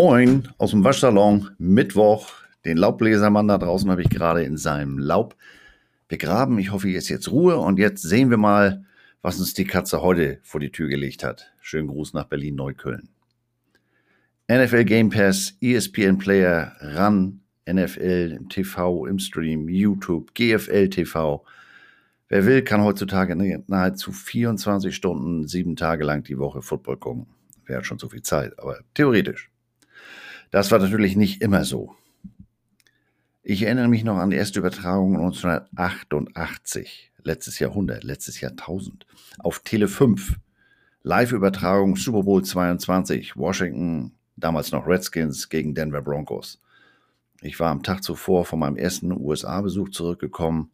Moin aus dem Waschsalon, Mittwoch. Den Laubbläsermann da draußen habe ich gerade in seinem Laub begraben. Ich hoffe, ist jetzt Ruhe und jetzt sehen wir mal, was uns die Katze heute vor die Tür gelegt hat. Schönen Gruß nach Berlin-Neukölln. NFL Game Pass, ESPN Player, RAN, NFL im TV, im Stream, YouTube, GFL TV. Wer will, kann heutzutage nahezu 24 Stunden, sieben Tage lang die Woche Football gucken. Wer hat schon so viel Zeit, aber theoretisch. Das war natürlich nicht immer so. Ich erinnere mich noch an die erste Übertragung 1988, letztes Jahrhundert, letztes Jahrtausend, auf Tele 5. Live-Übertragung Super Bowl 22, Washington, damals noch Redskins gegen Denver Broncos. Ich war am Tag zuvor von meinem ersten USA-Besuch zurückgekommen,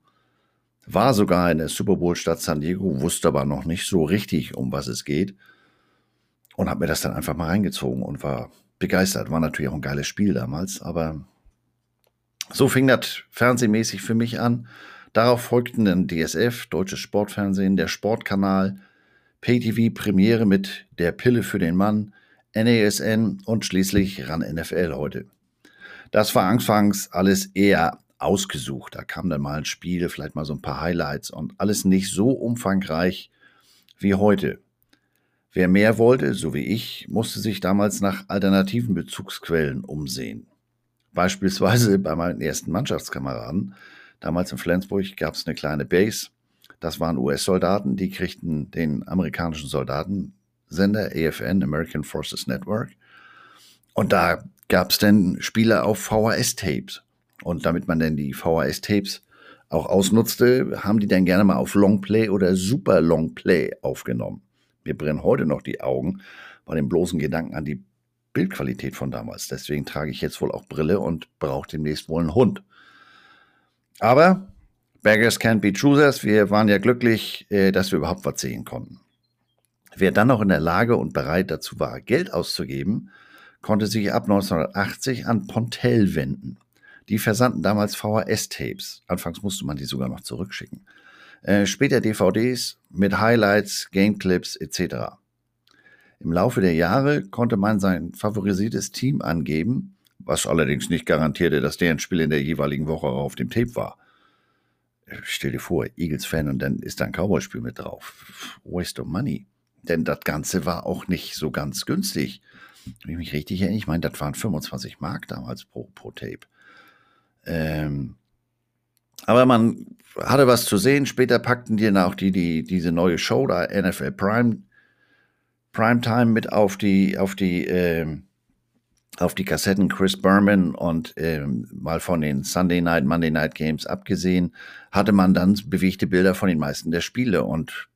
war sogar in der Super Bowl-Stadt San Diego, wusste aber noch nicht so richtig, um was es geht und habe mir das dann einfach mal reingezogen und war begeistert. War natürlich auch ein geiles Spiel damals, aber so fing das fernsehmäßig für mich an. Darauf folgten dann DSF, Deutsches Sportfernsehen, der Sportkanal, PayTV Premiere mit Der Pille für den Mann, NASN und schließlich RAN NFL heute. Das war anfangs alles eher ausgesucht. Da kam dann mal ein Spiel, vielleicht mal so ein paar Highlights und alles nicht so umfangreich wie heute. Wer mehr wollte, so wie ich, musste sich damals nach alternativen Bezugsquellen umsehen. Beispielsweise bei meinen ersten Mannschaftskameraden. Damals in Flensburg gab es eine kleine Base. Das waren US-Soldaten, die kriegten den amerikanischen Soldatensender AFN, American Forces Network. Und da gab es dann Spiele auf VHS-Tapes. Und damit man dann die VHS-Tapes auch ausnutzte, haben die dann gerne mal auf Longplay oder Super Longplay aufgenommen. Mir brennen heute noch die Augen bei dem bloßen Gedanken an die Bildqualität von damals. Deswegen trage ich jetzt wohl auch Brille und brauche demnächst wohl einen Hund. Aber Beggars can't be choosers. Wir waren ja glücklich, äh, dass wir überhaupt was sehen konnten. Wer dann noch in der Lage und bereit dazu war, Geld auszugeben, konnte sich ab 1980 an Pontel wenden. Die versandten damals VHS-Tapes. Anfangs musste man die sogar noch zurückschicken. Äh, später DVDs mit Highlights, Gameclips etc. Im Laufe der Jahre konnte man sein favorisiertes Team angeben, was allerdings nicht garantierte, dass deren Spiel in der jeweiligen Woche auf dem Tape war. Äh, stell dir vor, Eagles-Fan und dann ist da ein Cowboy-Spiel mit drauf. Waste of money. Denn das Ganze war auch nicht so ganz günstig. Wenn ich mich richtig erinnere, ich meine, das waren 25 Mark damals pro, pro Tape. Ähm, aber man hatte was zu sehen. Später packten die dann auch die, die, diese neue Show da, NFL Prime, Primetime mit auf die, auf die, äh, auf die Kassetten Chris Berman und äh, mal von den Sunday Night, Monday Night Games abgesehen, hatte man dann bewegte Bilder von den meisten der Spiele und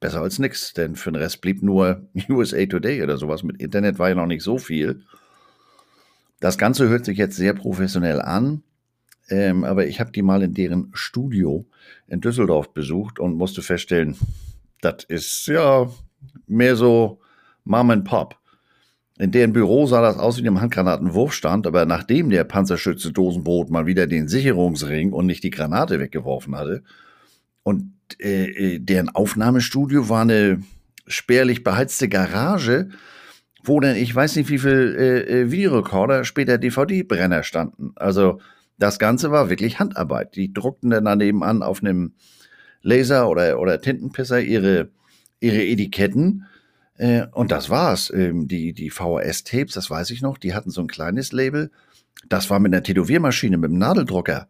besser als nix, denn für den Rest blieb nur USA Today oder sowas. Mit Internet war ja noch nicht so viel. Das Ganze hört sich jetzt sehr professionell an. Ähm, aber ich habe die mal in deren Studio in Düsseldorf besucht und musste feststellen, das ist ja mehr so Mom and Pop. In deren Büro sah das aus wie einem Handgranatenwurfstand, aber nachdem der Panzerschütze Dosenbrot mal wieder den Sicherungsring und nicht die Granate weggeworfen hatte, und äh, äh deren Aufnahmestudio war eine spärlich beheizte Garage, wo dann ich weiß nicht wie viel äh, äh Videorekorder, später DVD-Brenner standen. Also das Ganze war wirklich Handarbeit. Die druckten dann daneben an auf einem Laser oder, oder Tintenpisser ihre, ihre Etiketten. Äh, und das war's. Ähm, die, die VHS-Tapes, das weiß ich noch, die hatten so ein kleines Label. Das war mit einer Tätowiermaschine, mit einem Nadeldrucker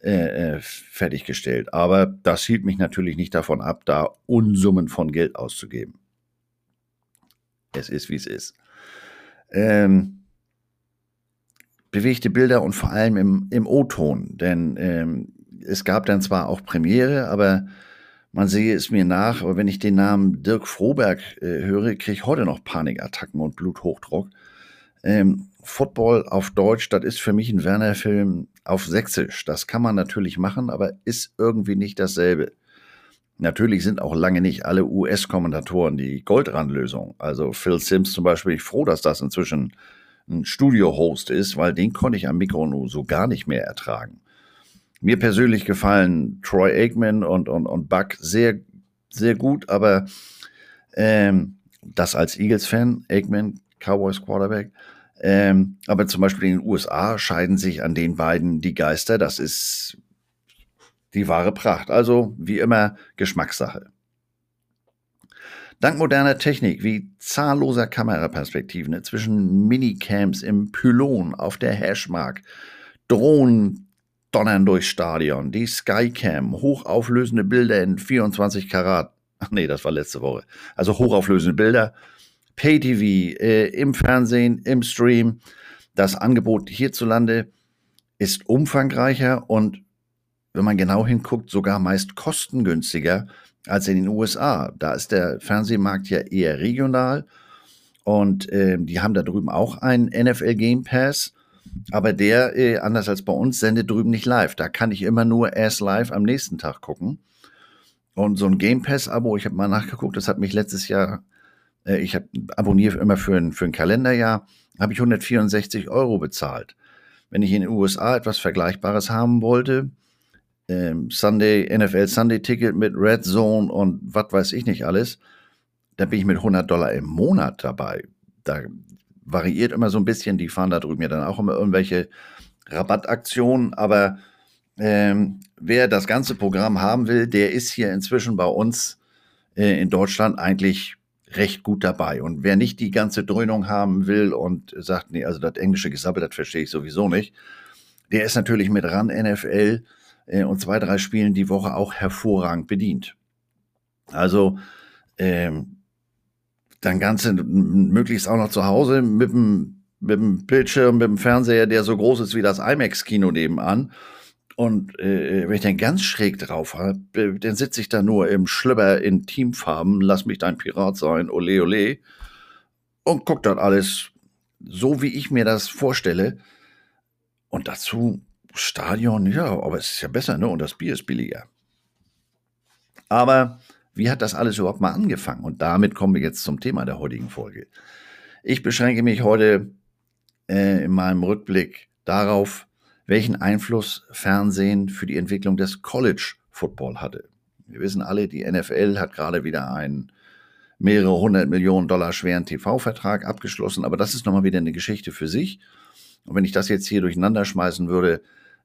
äh, äh, fertiggestellt. Aber das hielt mich natürlich nicht davon ab, da Unsummen von Geld auszugeben. Es ist, wie es ist. Ähm, bewegte Bilder und vor allem im, im O-Ton. Denn ähm, es gab dann zwar auch Premiere, aber man sehe es mir nach, aber wenn ich den Namen Dirk Froberg äh, höre, kriege ich heute noch Panikattacken und Bluthochdruck. Ähm, Football auf Deutsch, das ist für mich ein Werner-Film auf Sächsisch. Das kann man natürlich machen, aber ist irgendwie nicht dasselbe. Natürlich sind auch lange nicht alle US-Kommentatoren die Goldrandlösung. Also Phil Sims zum Beispiel, ich froh, dass das inzwischen ein Studio-Host ist, weil den konnte ich am Mikro nur so gar nicht mehr ertragen. Mir persönlich gefallen Troy Aikman und, und, und Buck sehr, sehr gut, aber ähm, das als Eagles-Fan, Aikman, Cowboys Quarterback, Ähm, aber zum Beispiel in den USA scheiden sich an den beiden die Geister. Das ist die wahre Pracht. Also wie immer Geschmackssache. Dank moderner Technik wie zahlloser Kameraperspektiven zwischen Minicams im Pylon auf der Hashmark, Drohnen donnern durchs Stadion, die Skycam, hochauflösende Bilder in 24 Karat. Ach nee, das war letzte Woche. Also hochauflösende Bilder, Pay-TV, äh, im Fernsehen, im Stream. Das Angebot hierzulande ist umfangreicher und wenn man genau hinguckt, sogar meist kostengünstiger als in den USA. Da ist der Fernsehmarkt ja eher regional und äh, die haben da drüben auch einen NFL Game Pass. Aber der, äh, anders als bei uns, sendet drüben nicht live. Da kann ich immer nur erst live am nächsten Tag gucken. Und so ein Game Pass-Abo, ich habe mal nachgeguckt, das hat mich letztes Jahr, äh, ich abonniere immer für ein, für ein Kalenderjahr, habe ich 164 Euro bezahlt. Wenn ich in den USA etwas Vergleichbares haben wollte, ähm, Sunday, NFL Sunday Ticket mit Red Zone und was weiß ich nicht alles, da bin ich mit 100 Dollar im Monat dabei. Da variiert immer so ein bisschen. Die fahren da drüben ja dann auch immer irgendwelche Rabattaktionen, aber ähm, wer das ganze Programm haben will, der ist hier inzwischen bei uns äh, in Deutschland eigentlich recht gut dabei. Und wer nicht die ganze Dröhnung haben will und sagt, nee, also das englische Gesabbel, das verstehe ich sowieso nicht, der ist natürlich mit RAN NFL äh, und zwei, drei Spielen die Woche auch hervorragend bedient. Also ähm, dann Ganze möglichst auch noch zu Hause mit dem, mit dem Bildschirm, mit dem Fernseher, der so groß ist wie das IMAX-Kino nebenan. Und äh, wenn ich den ganz schräg drauf habe, äh, dann sitze ich da nur im Schlüpper in Teamfarben, lass mich dein Pirat sein, ole ole, und guck dort alles so, wie ich mir das vorstelle. Und dazu Stadion, ja, aber es ist ja besser, ne? Und das Bier ist billiger. Aber wie hat das alles überhaupt mal angefangen? Und damit kommen wir jetzt zum Thema der heutigen Folge. Ich beschränke mich heute äh, in meinem Rückblick darauf, welchen Einfluss Fernsehen für die Entwicklung des College Football hatte. Wir wissen alle, die NFL hat gerade wieder einen mehrere hundert Millionen Dollar schweren TV-Vertrag abgeschlossen, aber das ist nochmal wieder eine Geschichte für sich. Und wenn ich das jetzt hier durcheinander schmeißen würde,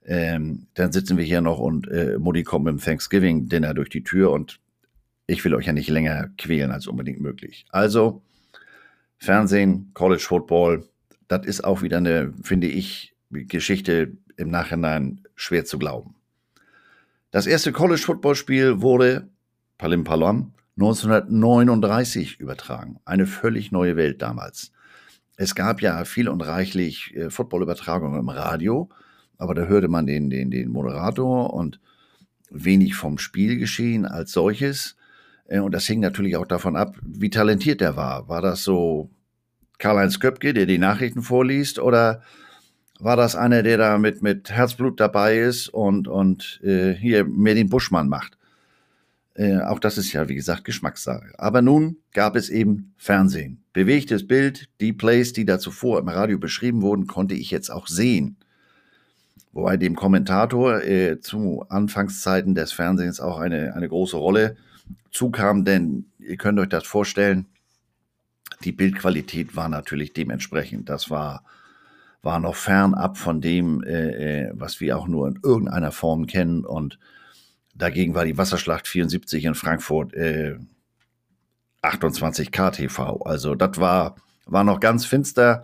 ähm, dann sitzen wir hier noch und äh, Mutti kommt mit dem Thanksgiving-Dinner durch die Tür und ich will euch ja nicht länger quälen als unbedingt möglich. Also, Fernsehen, College Football, das ist auch wieder eine, finde ich, Geschichte im Nachhinein schwer zu glauben. Das erste College Football Spiel wurde, Palim Palam, 1939 übertragen. Eine völlig neue Welt damals. Es gab ja viel und reichlich äh, Footballübertragungen im Radio, aber da hörte man den, den, den Moderator und wenig vom Spielgeschehen als solches. Äh, und das hing natürlich auch davon ab, wie talentiert er war. War das so Karl-Heinz Köpke, der die Nachrichten vorliest, oder war das einer, der da mit, mit Herzblut dabei ist und, und äh, hier mehr den Buschmann macht? Äh, auch das ist ja, wie gesagt, Geschmackssache. Aber nun gab es eben Fernsehen. Bewegtes Bild, die Plays, die da zuvor im Radio beschrieben wurden, konnte ich jetzt auch sehen. Wobei dem Kommentator äh, zu Anfangszeiten des Fernsehens auch eine, eine große Rolle zukam, denn ihr könnt euch das vorstellen, die Bildqualität war natürlich dementsprechend. Das war, war noch fernab von dem, äh, äh was wir auch nur in irgendeiner Form kennen. Und dagegen war die Wasserschlacht 74 in Frankfurt äh, 28 KTV. Also das war, war noch ganz finster.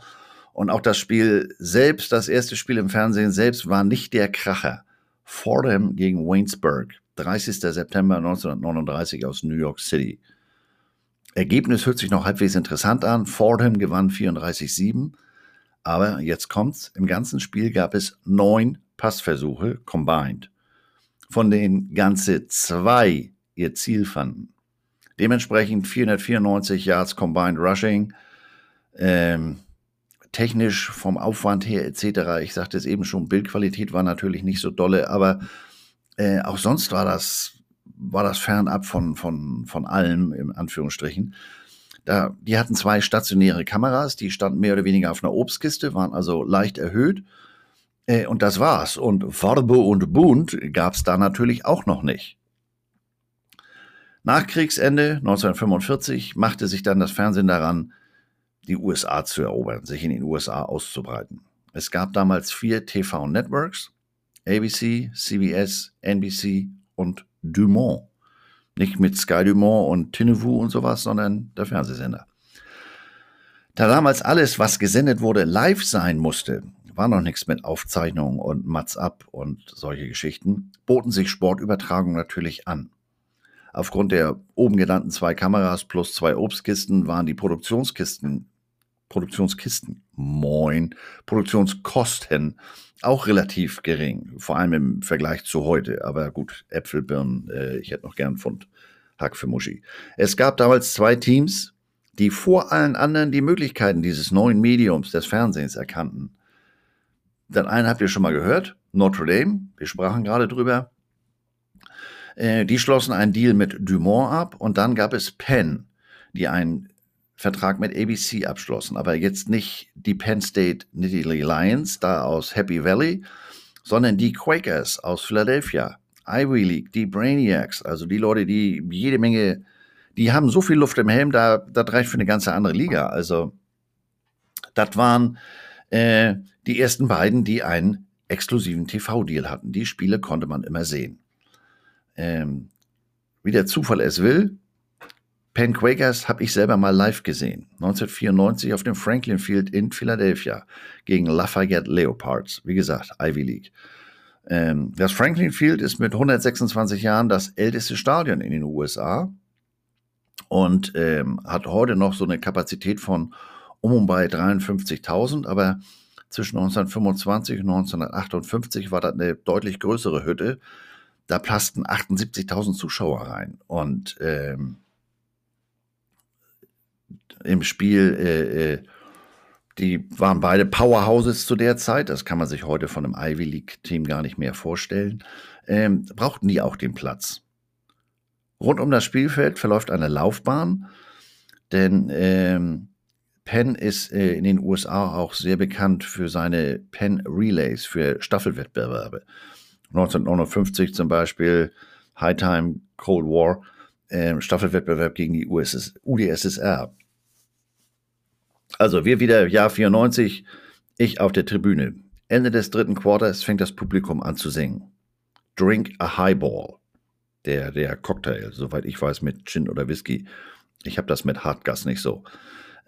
Und auch das Spiel selbst, das erste Spiel im Fernsehen selbst, war nicht der Kracher. Fordham gegen Waynesburg, 30. September 1939 aus New York City. Ergebnis hört sich noch halbwegs interessant an. Fordham gewann 34-7. Aber jetzt kommt's. Im ganzen Spiel gab es neun Passversuche combined, von denen ganze zwei ihr Ziel fanden. Dementsprechend 494 Yards combined rushing. Ähm, technisch vom Aufwand her etc. Ich sagte es eben schon, Bildqualität war natürlich nicht so dolle, aber äh, auch sonst war das, war das fernab von, von, von allem, in Anführungsstrichen. Da, die hatten zwei stationäre Kameras, die standen mehr oder weniger auf einer Obstkiste, waren also leicht erhöht. Äh, und das war's. Und Farbe und Bunt gab es da natürlich auch noch nicht. Nach Kriegsende 1945 machte sich dann das Fernsehen daran, die USA zu erobern, sich in den USA auszubreiten. Es gab damals vier TV-Networks, ABC, CBS, NBC und Dumont. Nicht mit Sky Dumont und Tinevu und sowas, sondern der Fernsehsender. Da damals alles, was gesendet wurde, live sein musste, war noch nichts mit Aufzeichnungen und Mats ab und solche Geschichten, boten sich Sportübertragungen natürlich an. Aufgrund der oben genannten zwei Kameras plus zwei Obstkisten waren die Produktionskisten, Produktionskisten, moin, Produktionskosten auch relativ gering, vor allem im Vergleich zu heute. Aber gut, Äpfel, Birnen, äh, ich hätte noch gern Pfund Hack für Muschi. Es gab damals zwei Teams, die vor allen anderen die Möglichkeiten dieses neuen Mediums des Fernsehens erkannten. Den einen habt ihr schon mal gehört, Notre Dame, wir sprachen gerade drüber. Äh, die schlossen einen Deal mit Dumont ab und dann gab es Penn, die einen Vertrag mit ABC abschlossen, aber jetzt nicht die Penn State Nittany Lions da aus Happy Valley, sondern die Quakers aus Philadelphia, Ivy League, die Brainiacs, also die Leute, die jede Menge, die haben so viel Luft im Helm, da das reicht für eine ganze andere Liga. Also das waren äh, die ersten beiden, die einen exklusiven TV-Deal hatten. Die Spiele konnte man immer sehen. Ähm, wie der Zufall es will, Penn Quakers habe ich selber mal live gesehen. 1994 auf dem Franklin Field in Philadelphia gegen Lafayette Leopards. Wie gesagt, Ivy League. Ähm, das Franklin Field ist mit 126 Jahren das älteste Stadion in den USA und ähm, hat heute noch so eine Kapazität von um und bei 53.000, aber zwischen 1925 und 1958 war das eine deutlich größere Hütte. Da passten 78.000 Zuschauer rein. Und ähm, im Spiel, äh, äh, die waren beide Powerhouses zu der Zeit. Das kann man sich heute von einem Ivy League-Team gar nicht mehr vorstellen. Ähm, brauchten die auch den Platz. Rund um das Spielfeld verläuft eine Laufbahn, denn ähm, Penn ist äh, in den USA auch sehr bekannt für seine Penn Relays, für Staffelwettbewerbe. 1959 zum Beispiel High Time Cold War, äh, Staffelwettbewerb gegen die USS, UdSSR. Also wir wieder Jahr 94, ich auf der Tribüne. Ende des dritten Quarters fängt das Publikum an zu singen. Drink a Highball. Der, der Cocktail, soweit ich weiß, mit Gin oder Whisky. Ich habe das mit Hartgas nicht so.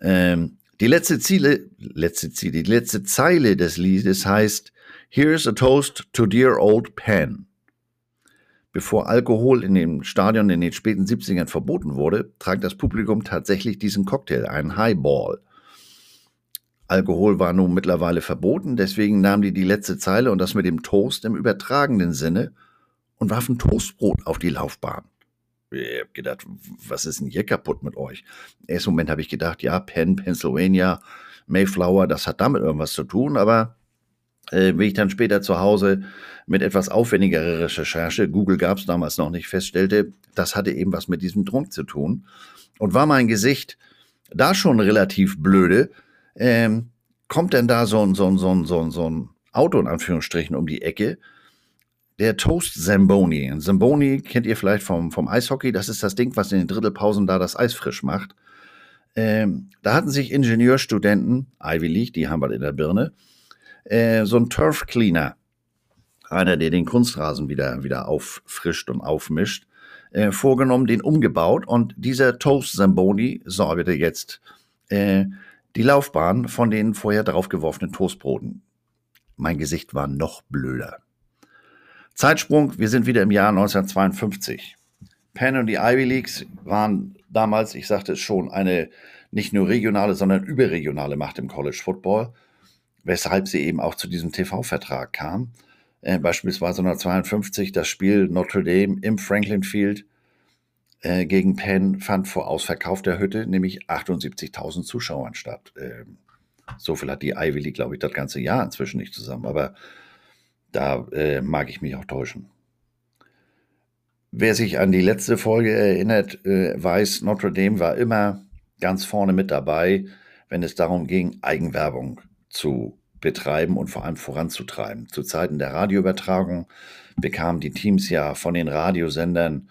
Ähm, die letzte Ziele, letzte Ziele, die letzte Zeile des Liedes heißt Here's a toast to dear old Penn. Bevor Alkohol in dem Stadion in den späten 70ern verboten wurde, trank das Publikum tatsächlich diesen Cocktail, einen Highball. Alkohol war nun mittlerweile verboten, deswegen nahmen die die letzte Zeile und das mit dem Toast im übertragenen Sinne und warfen Toastbrot auf die Laufbahn. Ich hab gedacht, was ist denn hier kaputt mit euch? Im ersten Moment habe ich gedacht, ja, Penn, Pennsylvania, Mayflower, das hat damit irgendwas zu tun, aber äh, wie ich dann später zu Hause mit etwas aufwendigerer Recherche, Google gab es damals noch nicht, feststellte, das hatte eben was mit diesem Trunk zu tun. Und war mein Gesicht da schon relativ blöde, ähm, kommt denn da so ein, so, ein, so, ein, so, ein, so ein Auto in Anführungsstrichen um die Ecke der Toast Zamboni. Ein Zamboni kennt ihr vielleicht vom, vom Eishockey. Das ist das Ding, was in den Drittelpausen da das Eis frisch macht. Ähm, da hatten sich Ingenieurstudenten, Ivy League, die haben wir in der Birne, äh, so ein Turf Cleaner, einer, der den Kunstrasen wieder, wieder auffrischt und aufmischt, äh, vorgenommen, den umgebaut. Und dieser Toast Zamboni säuberte jetzt äh, die Laufbahn von den vorher draufgeworfenen Toastbroten. Mein Gesicht war noch blöder. Zeitsprung, wir sind wieder im Jahr 1952. Penn und die Ivy Leagues waren damals, ich sagte es schon, eine nicht nur regionale, sondern überregionale Macht im College Football, weshalb sie eben auch zu diesem TV-Vertrag kam. Äh, beispielsweise 1952 das Spiel Notre Dame im Franklin Field äh, gegen Penn fand vor Ausverkauf der Hütte nämlich 78.000 Zuschauern statt. Äh, so viel hat die Ivy League, glaube ich, das ganze Jahr inzwischen nicht zusammen. Aber da äh, mag ich mich auch täuschen. Wer sich an die letzte Folge erinnert, äh, weiß, Notre Dame war immer ganz vorne mit dabei, wenn es darum ging, Eigenwerbung zu betreiben und vor allem voranzutreiben. Zu Zeiten der Radioübertragung bekamen die Teams ja von den Radiosendern,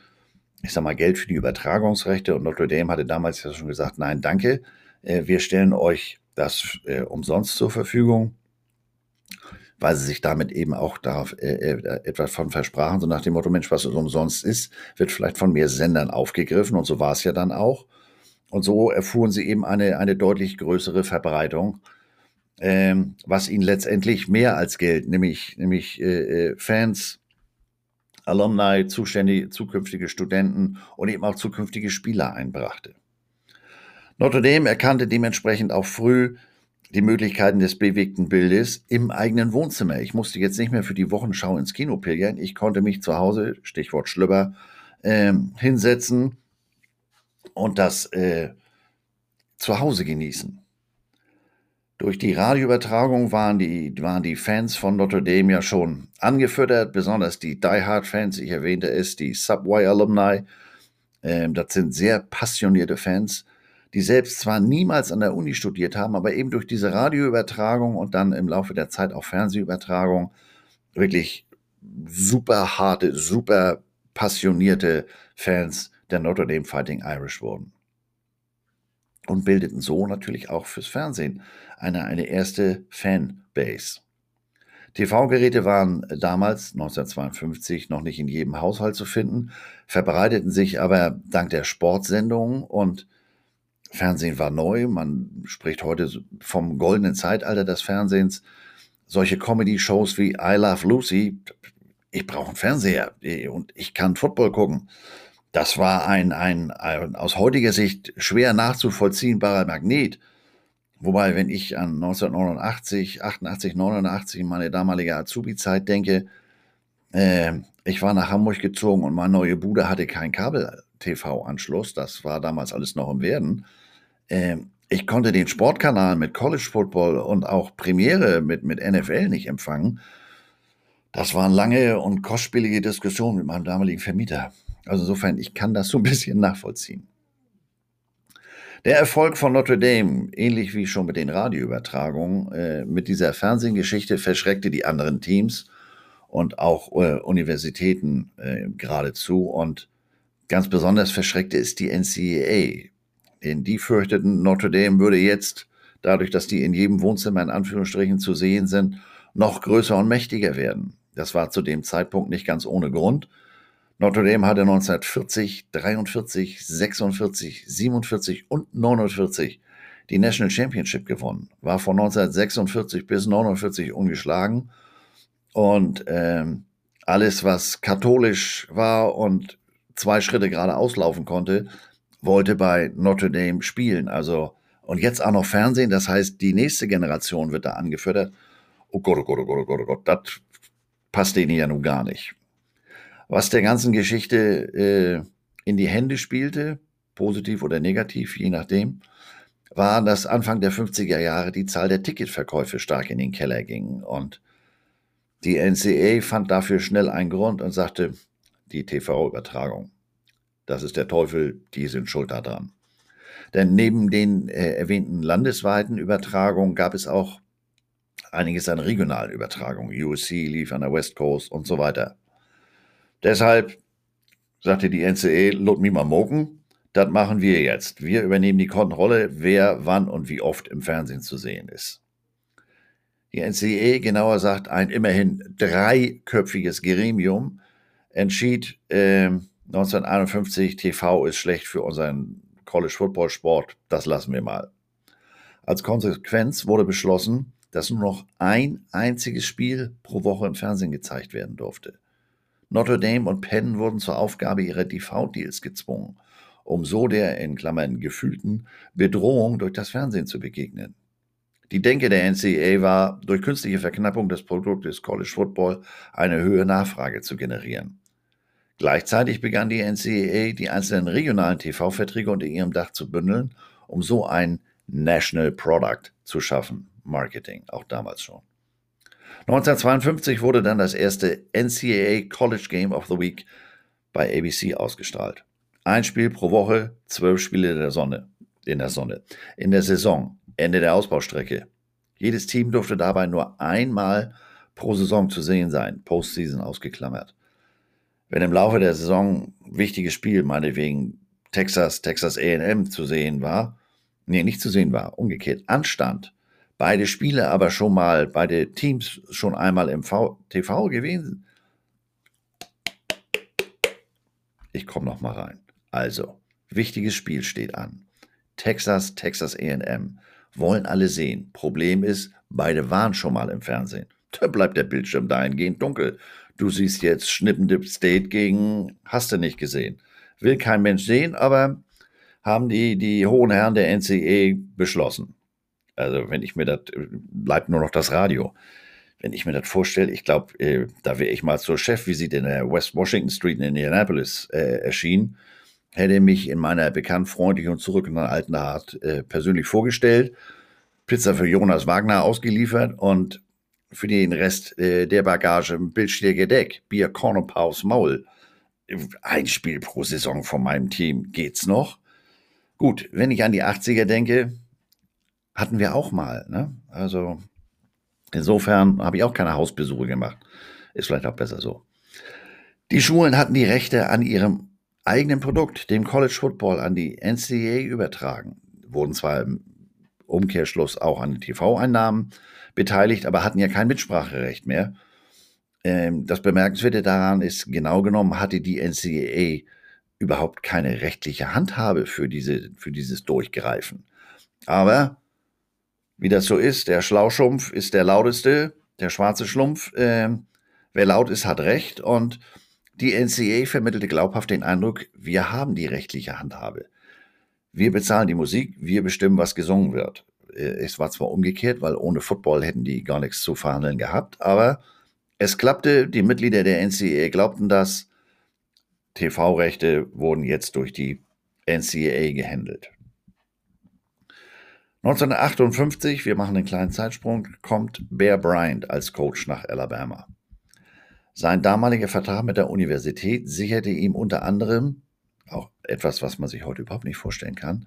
ich sag mal, Geld für die Übertragungsrechte und Notre Dame hatte damals ja schon gesagt, nein, danke. äh, wir stellen euch das äh, umsonst zur Verfügung, weil sie sich damit eben auch darauf äh, etwas von versprachen, so nach dem Motto, Mensch, was umsonst ist, wird vielleicht von mehr Sendern aufgegriffen und so war es ja dann auch. Und so erfuhren sie eben eine, eine deutlich größere Verbreitung, ähm, was ihnen letztendlich mehr als Geld, nämlich, nämlich äh Fans, Alumni, zukünftige Studenten und eben auch zukünftige Spieler einbrachte. Notre Dame erkannte dementsprechend auch früh die Möglichkeiten des bewegten Bildes im eigenen Wohnzimmer. Ich musste jetzt nicht mehr für die Wochenschau ins Kino pilgern. Ich konnte mich zu Hause, Stichwort Schlüpper, äh, hinsetzen und das äh, zu Hause genießen. Durch die Radioübertragung waren die, waren die Fans von Notre Dame ja schon angefüttert, besonders die Die Hard Fans, ich erwähnte es, die Subway Alumni. Ähm, das sind sehr passionierte Fans, die selbst zwar niemals an der Uni studiert haben, aber eben durch diese Radioübertragung und dann im Laufe der Zeit auch Fernsehübertragung wirklich super harte, super passionierte Fans der Notre Dame Fighting Irish wurden. Und bildeten so natürlich auch fürs Fernsehen eine, eine erste Fanbase. TV-Geräte waren damals, 1952, noch nicht in jedem Haushalt zu finden, verbreiteten sich aber dank der Sportsendungen und Fernsehen war neu. Man spricht heute vom goldenen Zeitalter des Fernsehens. Solche Comedy-Shows wie I Love Lucy, ich brauche einen Fernseher und ich kann Football gucken. Das war ein, ein, ein aus heutiger Sicht schwer nachzuvollziehbarer Magnet. Wobei, wenn ich an 1989, 88, 89, meine damalige Azubi-Zeit denke, äh, ich war nach Hamburg gezogen und meine neue Bude hatte keinen Kabel-TV-Anschluss. Das war damals alles noch im Werden. Äh, ich konnte den Sportkanal mit College Football und auch Premiere mit, mit NFL nicht empfangen. Das waren lange und kostspielige Diskussionen mit meinem damaligen Vermieter. Also insofern, ich kann das so ein bisschen nachvollziehen. Der Erfolg von Notre Dame, ähnlich wie schon mit den Radioübertragungen, äh, mit dieser Fernsehgeschichte verschreckte die anderen Teams und auch äh, Universitäten äh, geradezu. Und ganz besonders verschreckte es die NCAA. Denn die fürchteten, Notre Dame würde jetzt, dadurch, dass die in jedem Wohnzimmer in Anführungsstrichen zu sehen sind, noch größer und mächtiger werden. Das war zu dem Zeitpunkt nicht ganz ohne Grund. Notre Dame hatte 1940, 43, 46, 47 und 49 die National Championship gewonnen, war von 1946 bis 49 ungeschlagen und ähm, alles, was katholisch war und zwei Schritte gerade auslaufen konnte, wollte bei Notre Dame spielen. Also und jetzt auch noch Fernsehen, das heißt, die nächste Generation wird da angefördert. Oh Gott, oh Gott, oh Gott, oh Gott, oh Gott, das passt denen ja nun gar nicht was der ganzen Geschichte äh, in die Hände spielte, positiv oder negativ, je nachdem, war, dass Anfang der 50er Jahre die Zahl der Ticketverkäufe stark in den Keller ging. Und die NCA fand dafür schnell einen Grund und sagte, die TV-Übertragung, das ist der Teufel, die sind schuld daran. Denn neben den äh, erwähnten landesweiten Übertragungen gab es auch einiges an regionalen Übertragungen. USC lief an der West Coast und so weiter. Deshalb sagte die NCE, lot me mal moken, das machen wir jetzt. Wir übernehmen die Kontrolle, wer, wann und wie oft im Fernsehen zu sehen ist. Die NCE, genauer sagt, ein immerhin dreiköpfiges Gremium, entschied äh, 1951, TV ist schlecht für unseren College Football Sport, das lassen wir mal. Als Konsequenz wurde beschlossen, dass nur noch ein einziges Spiel pro Woche im Fernsehen gezeigt werden durfte. Notre Dame und Penn wurden zur Aufgabe ihrer TV-Deals gezwungen, um so der in Klammern gefühlten Bedrohung durch das Fernsehen zu begegnen. Die Denke der NCAA war, durch künstliche Verknappung des Produktes College Football eine höhere Nachfrage zu generieren. Gleichzeitig begann die NCAA, die einzelnen regionalen TV-Verträge unter ihrem Dach zu bündeln, um so ein National Product zu schaffen. Marketing, auch damals schon. 1952 wurde dann das erste NCAA College Game of the Week bei ABC ausgestrahlt. Ein Spiel pro Woche, zwölf Spiele der Sonne, in der Sonne. In der Saison, Ende der Ausbaustrecke. Jedes Team durfte dabei nur einmal pro Saison zu sehen sein, Postseason ausgeklammert. Wenn im Laufe der Saison wichtiges Spiel, meinetwegen Texas, Texas AM zu sehen war, nee, nicht zu sehen war, umgekehrt, anstand, beide Spiele aber schon mal, beide Teams schon einmal im TV gewesen. Ich komme noch mal rein. Also, wichtiges Spiel steht an. Texas, Texas A&M. Wollen alle sehen. Problem ist, beide waren schon mal im Fernsehen. Da bleibt der Bildschirm dahingehend dunkel. Du siehst jetzt Schnippendip State gegen, hast du nicht gesehen. Will kein Mensch sehen, aber haben die, die hohen Herren der NCE beschlossen. Also wenn ich mir das, bleibt nur noch das Radio. Wenn ich mir das vorstelle, ich glaube, äh, da wäre ich mal zur Chefvisite in der West Washington Street in Indianapolis äh, erschienen, hätte mich in meiner bekannt freundlich und zurück alten Art äh, persönlich vorgestellt, Pizza für Jonas Wagner ausgeliefert und für den Rest äh, der Bagage ein Bildschirr Deck, Bier, Korn und Paus Maul. Ein Spiel pro Saison von meinem Team. Geht's noch? Gut, wenn ich an die 80er denke, hatten wir auch mal. Ne? Also insofern habe ich auch keine Hausbesuche gemacht. Ist vielleicht auch besser so. Die Schulen hatten die Rechte an ihrem eigenen Produkt, dem College Football, an die NCAA übertragen. Wurden zwar im Umkehrschluss auch an den TV-Einnahmen beteiligt, aber hatten ja kein Mitspracherecht mehr. Ähm, das Bemerkenswerte daran ist, genau genommen hatte die NCAA überhaupt keine rechtliche Handhabe für, diese, für dieses Durchgreifen. Aber wie das so ist, der Schlauschumpf ist der lauteste, der schwarze Schlumpf. Äh, wer laut ist, hat Recht. Und die NCA vermittelte glaubhaft den Eindruck, wir haben die rechtliche Handhabe. Wir bezahlen die Musik, wir bestimmen, was gesungen wird. Äh, es war zwar umgekehrt, weil ohne Football hätten die gar nichts zu verhandeln gehabt, aber es klappte, die Mitglieder der NCAA glaubten das. TV-Rechte wurden jetzt durch die NCAA gehandelt. 1958, wir machen einen kleinen Zeitsprung, kommt Bear Bryant als Coach nach Alabama. Sein damaliger Vertrag mit der Universität sicherte ihm unter anderem, auch etwas, was man sich heute überhaupt nicht vorstellen kann,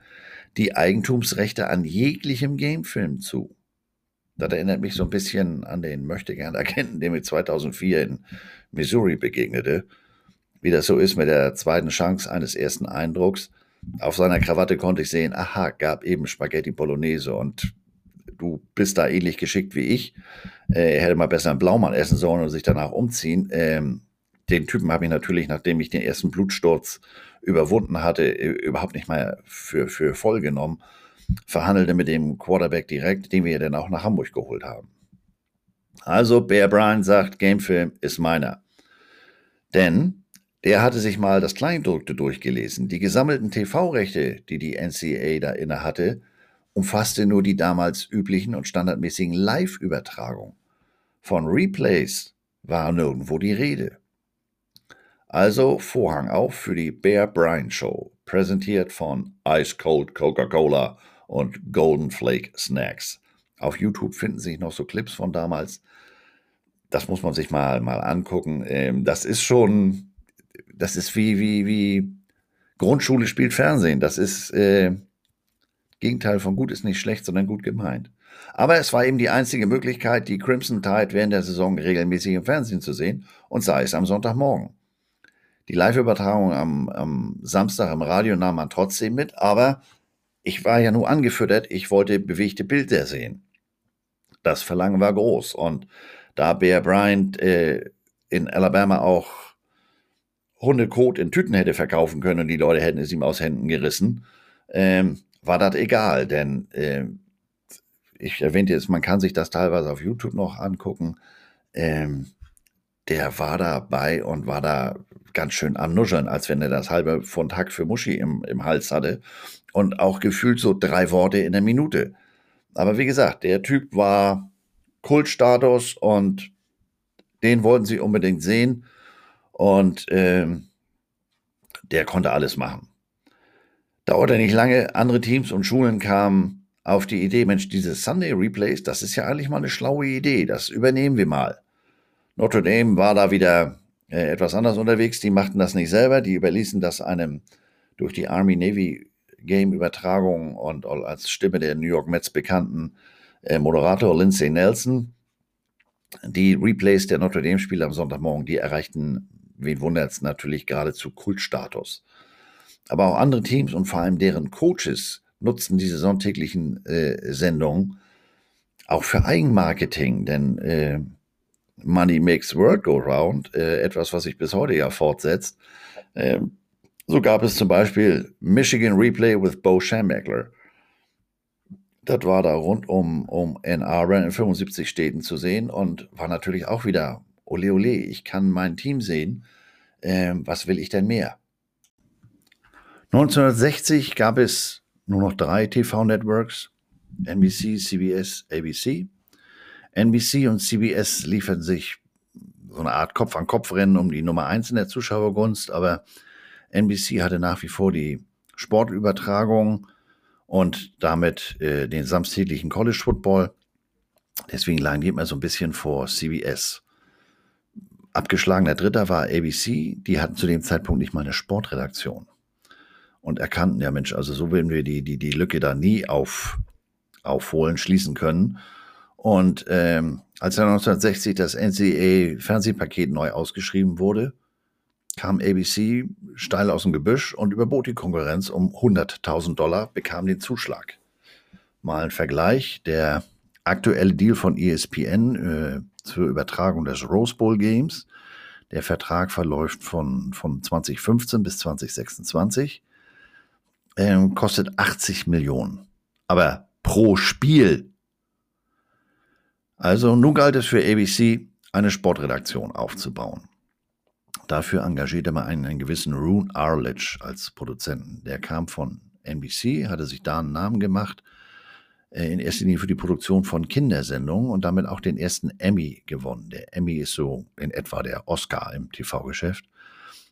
die Eigentumsrechte an jeglichem Gamefilm zu. Das erinnert mich so ein bisschen an den Möchtegern-Agenten, dem ich 2004 in Missouri begegnete. Wie das so ist mit der zweiten Chance eines ersten Eindrucks. Auf seiner Krawatte konnte ich sehen, aha, gab eben Spaghetti Bolognese und du bist da ähnlich geschickt wie ich. Äh, hätte mal besser einen Blaumann essen sollen und sich danach umziehen. Ähm, den Typen habe ich natürlich, nachdem ich den ersten Blutsturz überwunden hatte, überhaupt nicht mehr für, für voll genommen. Verhandelte mit dem Quarterback direkt, den wir dann auch nach Hamburg geholt haben. Also Bear Bryant sagt, Gamefilm ist meiner. Denn der hatte sich mal das Kleindruckte durchgelesen. Die gesammelten TV-Rechte, die die NCA da inne hatte, umfasste nur die damals üblichen und standardmäßigen Live-Übertragungen. Von Replays war nirgendwo die Rede. Also Vorhang auf für die Bear Bryant Show, präsentiert von Ice Cold Coca-Cola und Golden Flake Snacks. Auf YouTube finden sich noch so Clips von damals. Das muss man sich mal, mal angucken. Ähm, das ist schon, das ist wie, wie, wie Grundschule spielt Fernsehen. Das ist äh, Gegenteil von gut ist nicht schlecht, sondern gut gemeint. Aber es war eben die einzige Möglichkeit, die Crimson Tide während der Saison regelmäßig im Fernsehen zu sehen und sei es am Sonntagmorgen. Die Live-Übertragung am, am Samstag im Radio nahm man trotzdem mit, aber ich war ja nur angefüttert, ich wollte bewegte Bilder sehen. Das Verlangen war groß und da Bear Bryant äh, in Alabama auch Hundekot in Tüten hätte verkaufen können und die Leute hätten es ihm aus Händen gerissen, ähm, war das egal, denn äh, ich erwähnte jetzt, man kann sich das teilweise auf YouTube noch angucken. Ähm, der war dabei und war da ganz schön am Nuscheln, als wenn er das halbe Pfund Hack für Muschi im, im Hals hatte. Und auch gefühlt so drei Worte in der Minute. Aber wie gesagt, der Typ war Kultstatus und den wollten sie unbedingt sehen. Und ähm, der konnte alles machen. Dauerte nicht lange, andere Teams und Schulen kamen auf die Idee, Mensch, diese Sunday Replays, das ist ja eigentlich mal eine schlaue Idee, das übernehmen wir mal. Notre Dame war da wieder äh, etwas anders unterwegs, die machten das nicht selber, die überließen das einem durch die Army-Navy Game-Übertragung und als Stimme der New York Mets bekannten äh, Moderator Lindsay Nelson. Die Replays der Notre Dame-Spiele am Sonntagmorgen, die erreichten, wen wundert es, natürlich geradezu Kultstatus. Aber auch andere Teams und vor allem deren Coaches nutzten diese sonntäglichen äh, Sendungen auch für Eigenmarketing, denn äh, Money Makes World Go Round, äh, etwas, was sich bis heute ja fortsetzt. Äh, so gab es zum Beispiel Michigan Replay with Bo Schambachler. Das war da rund um, um Ann Arbor in 75 Städten zu sehen und war natürlich auch wieder, ole ole, ich kann mein Team sehen. Ähm, was will ich denn mehr? 1960 gab es nur noch drei TV-Networks, NBC, CBS, ABC. NBC und CBS lieferten sich so eine Art Kopf-an-Kopf-Rennen um die Nummer eins in der Zuschauergunst, aber NBC hatte nach wie vor die Sportübertragung und damit äh, den samstäglichen College Football. Deswegen lagen die immer so ein bisschen vor CBS. Abgeschlagener Dritter war ABC. Die hatten zu dem Zeitpunkt nicht mal eine Sportredaktion. Und erkannten, ja Mensch, also so werden wir die, die, die Lücke da nie auf, aufholen, schließen können. Und ähm, als dann 1960 das NCAA-Fernsehpaket neu ausgeschrieben wurde, kam ABC steil aus dem Gebüsch und überbot die Konkurrenz um 100.000 Dollar, bekam den Zuschlag. Mal ein Vergleich, der aktuelle Deal von ESPN äh, zur Übertragung des Rose Bowl Games, der Vertrag verläuft von, von 2015 bis 2026, äh, kostet 80 Millionen. Aber pro Spiel. Also nun galt es für ABC, eine Sportredaktion aufzubauen. Dafür engagierte man einen, einen gewissen Rune Arledge als Produzenten. Der kam von NBC, hatte sich da einen Namen gemacht, in erster Linie für die Produktion von Kindersendungen und damit auch den ersten Emmy gewonnen. Der Emmy ist so in etwa der Oscar im TV-Geschäft,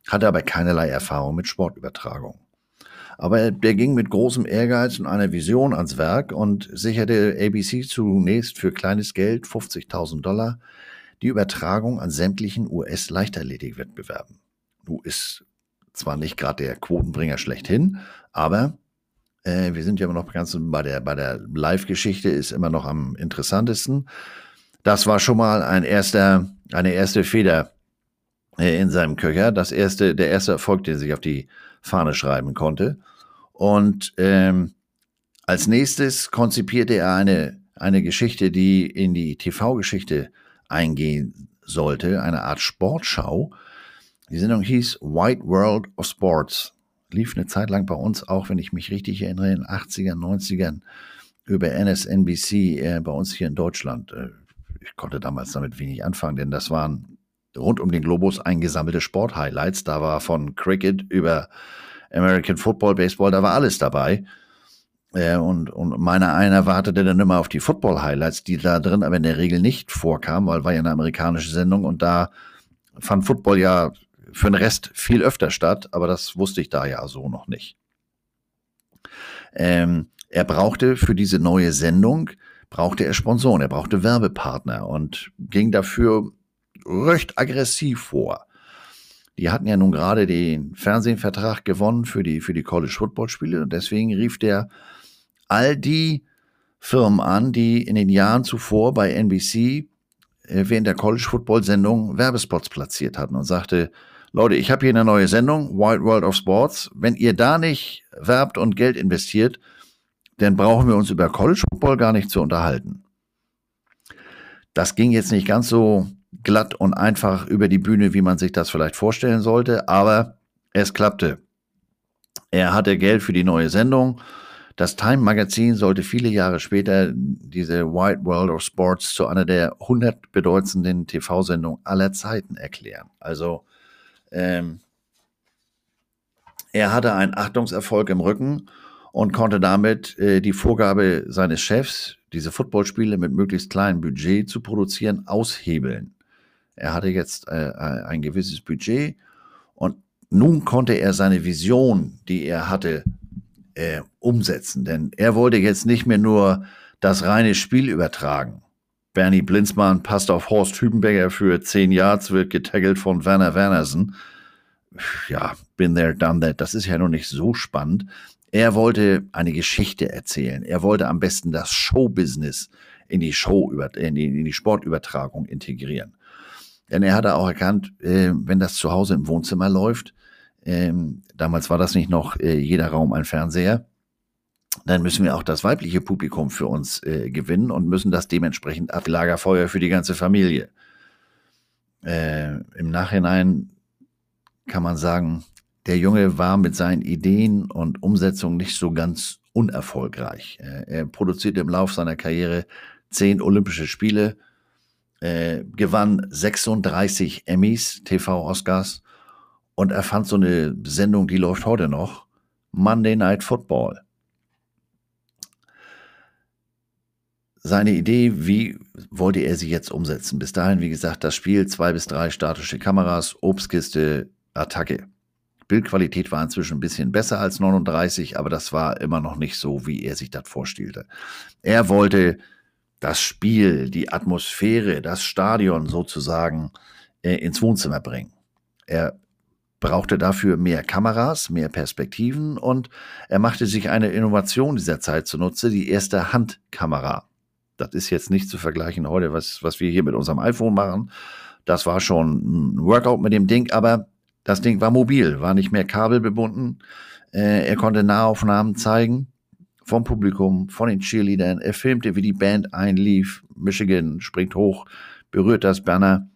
hatte aber keinerlei Erfahrung mit Sportübertragung. Aber der ging mit großem Ehrgeiz und einer Vision ans Werk und sicherte ABC zunächst für kleines Geld, 50.000 Dollar, die Übertragung an sämtlichen US-Leichtathletik-Wettbewerben. Du ist zwar nicht gerade der Quotenbringer schlechthin, aber äh, wir sind ja immer noch ganz bei der, bei der Live-Geschichte ist immer noch am interessantesten. Das war schon mal ein erster, eine erste Feder äh, in seinem Köcher. Das erste, der erste Erfolg, den er sich auf die Fahne schreiben konnte. Und ähm, als nächstes konzipierte er eine, eine Geschichte, die in die TV-Geschichte eingehen sollte, eine Art Sportschau. Die Sendung hieß White World of Sports. Lief eine Zeit lang bei uns auch, wenn ich mich richtig erinnere, in den 80ern, 90ern über NSNBC äh, bei uns hier in Deutschland. Äh, ich konnte damals damit wenig anfangen, denn das waren rund um den Globus eingesammelte Sport-Highlights. Da war von Cricket über American Football, Baseball, da war alles dabei. Äh, und, und meiner einer wartete dann immer auf die Football-Highlights, die da drin aber in der Regel nicht vorkamen, weil war ja eine amerikanische Sendung und da fand Football ja für den Rest viel öfter statt, aber das wusste ich da ja so noch nicht. Ähm, er brauchte für diese neue Sendung, brauchte er Sponsoren, er brauchte Werbepartner und ging dafür recht aggressiv vor. Die hatten ja nun gerade den Fernsehvertrag gewonnen für die, für die College Football Spiele und deswegen rief der all die Firmen an, die in den Jahren zuvor bei NBC äh, während der College Football Sendung Werbespots platziert hatten und sagte, Leute, ich habe hier eine neue Sendung, Wild World of Sports. Wenn ihr da nicht werbt und Geld investiert, dann brauchen wir uns über College Football gar nicht zu unterhalten. Das ging jetzt nicht ganz so glatt und einfach über die Bühne, wie man sich das vielleicht vorstellen sollte, aber es klappte. Er hatte Geld für die neue Sendung das Time Magazin sollte viele Jahre später diese Wide World of Sports zu einer der 100 bedeutendsten TV-Sendungen aller Zeiten erklären. Also ähm, er hatte einen Achtungserfolg im Rücken und konnte damit äh, die Vorgabe seines Chefs, diese Footballspiele mit möglichst kleinem Budget zu produzieren, aushebeln. Er hatte jetzt äh, ein gewisses Budget und nun konnte er seine Vision, die er hatte, äh, umsetzen. Denn er wollte jetzt nicht mehr nur das reine Spiel übertragen. Bernie Blinzmann passt auf Horst Hübenberger für 10 Yards, wird getaggelt von Werner Wernersen. Ja, been there, done that. Das ist ja noch nicht so spannend. Er wollte eine Geschichte erzählen. Er wollte am besten das Showbusiness in die Show, in die, in die Sportübertragung integrieren. Denn er hatte auch erkannt, äh, wenn das zu Hause im Wohnzimmer läuft, ähm, damals war das nicht noch äh, jeder Raum ein Fernseher. Dann müssen wir auch das weibliche Publikum für uns äh, gewinnen und müssen das dementsprechend ab Lagerfeuer für die ganze Familie. Äh, Im Nachhinein kann man sagen, der Junge war mit seinen Ideen und Umsetzungen nicht so ganz unerfolgreich. Äh, er produzierte im Lauf seiner Karriere zehn Olympische Spiele, äh, gewann 36 Emmys, TV-Oscars und erfand so eine Sendung, die läuft heute noch, Monday Night Football. Seine Idee, wie wollte er sie jetzt umsetzen? Bis dahin, wie gesagt, das Spiel, zwei bis drei statische Kameras, Obstkiste, Attacke. Bildqualität war inzwischen ein bisschen besser als 39, aber das war immer noch nicht so, wie er sich das vorstellte. Er wollte das Spiel, die Atmosphäre, das Stadion sozusagen äh, ins Wohnzimmer bringen. Er brauchte dafür mehr Kameras, mehr Perspektiven und er machte sich eine Innovation dieser Zeit zunutze, die erste Handkamera. Das ist jetzt nicht zu vergleichen heute, was, was wir hier mit unserem iPhone machen. Das war schon ein Workout mit dem Ding, aber das Ding war mobil, war nicht mehr kabelbebunden. Äh, er konnte Nahaufnahmen zeigen vom Publikum, von den Cheerleadern. Er filmte, wie die Band einlief. Michigan springt hoch, berührt das Banner.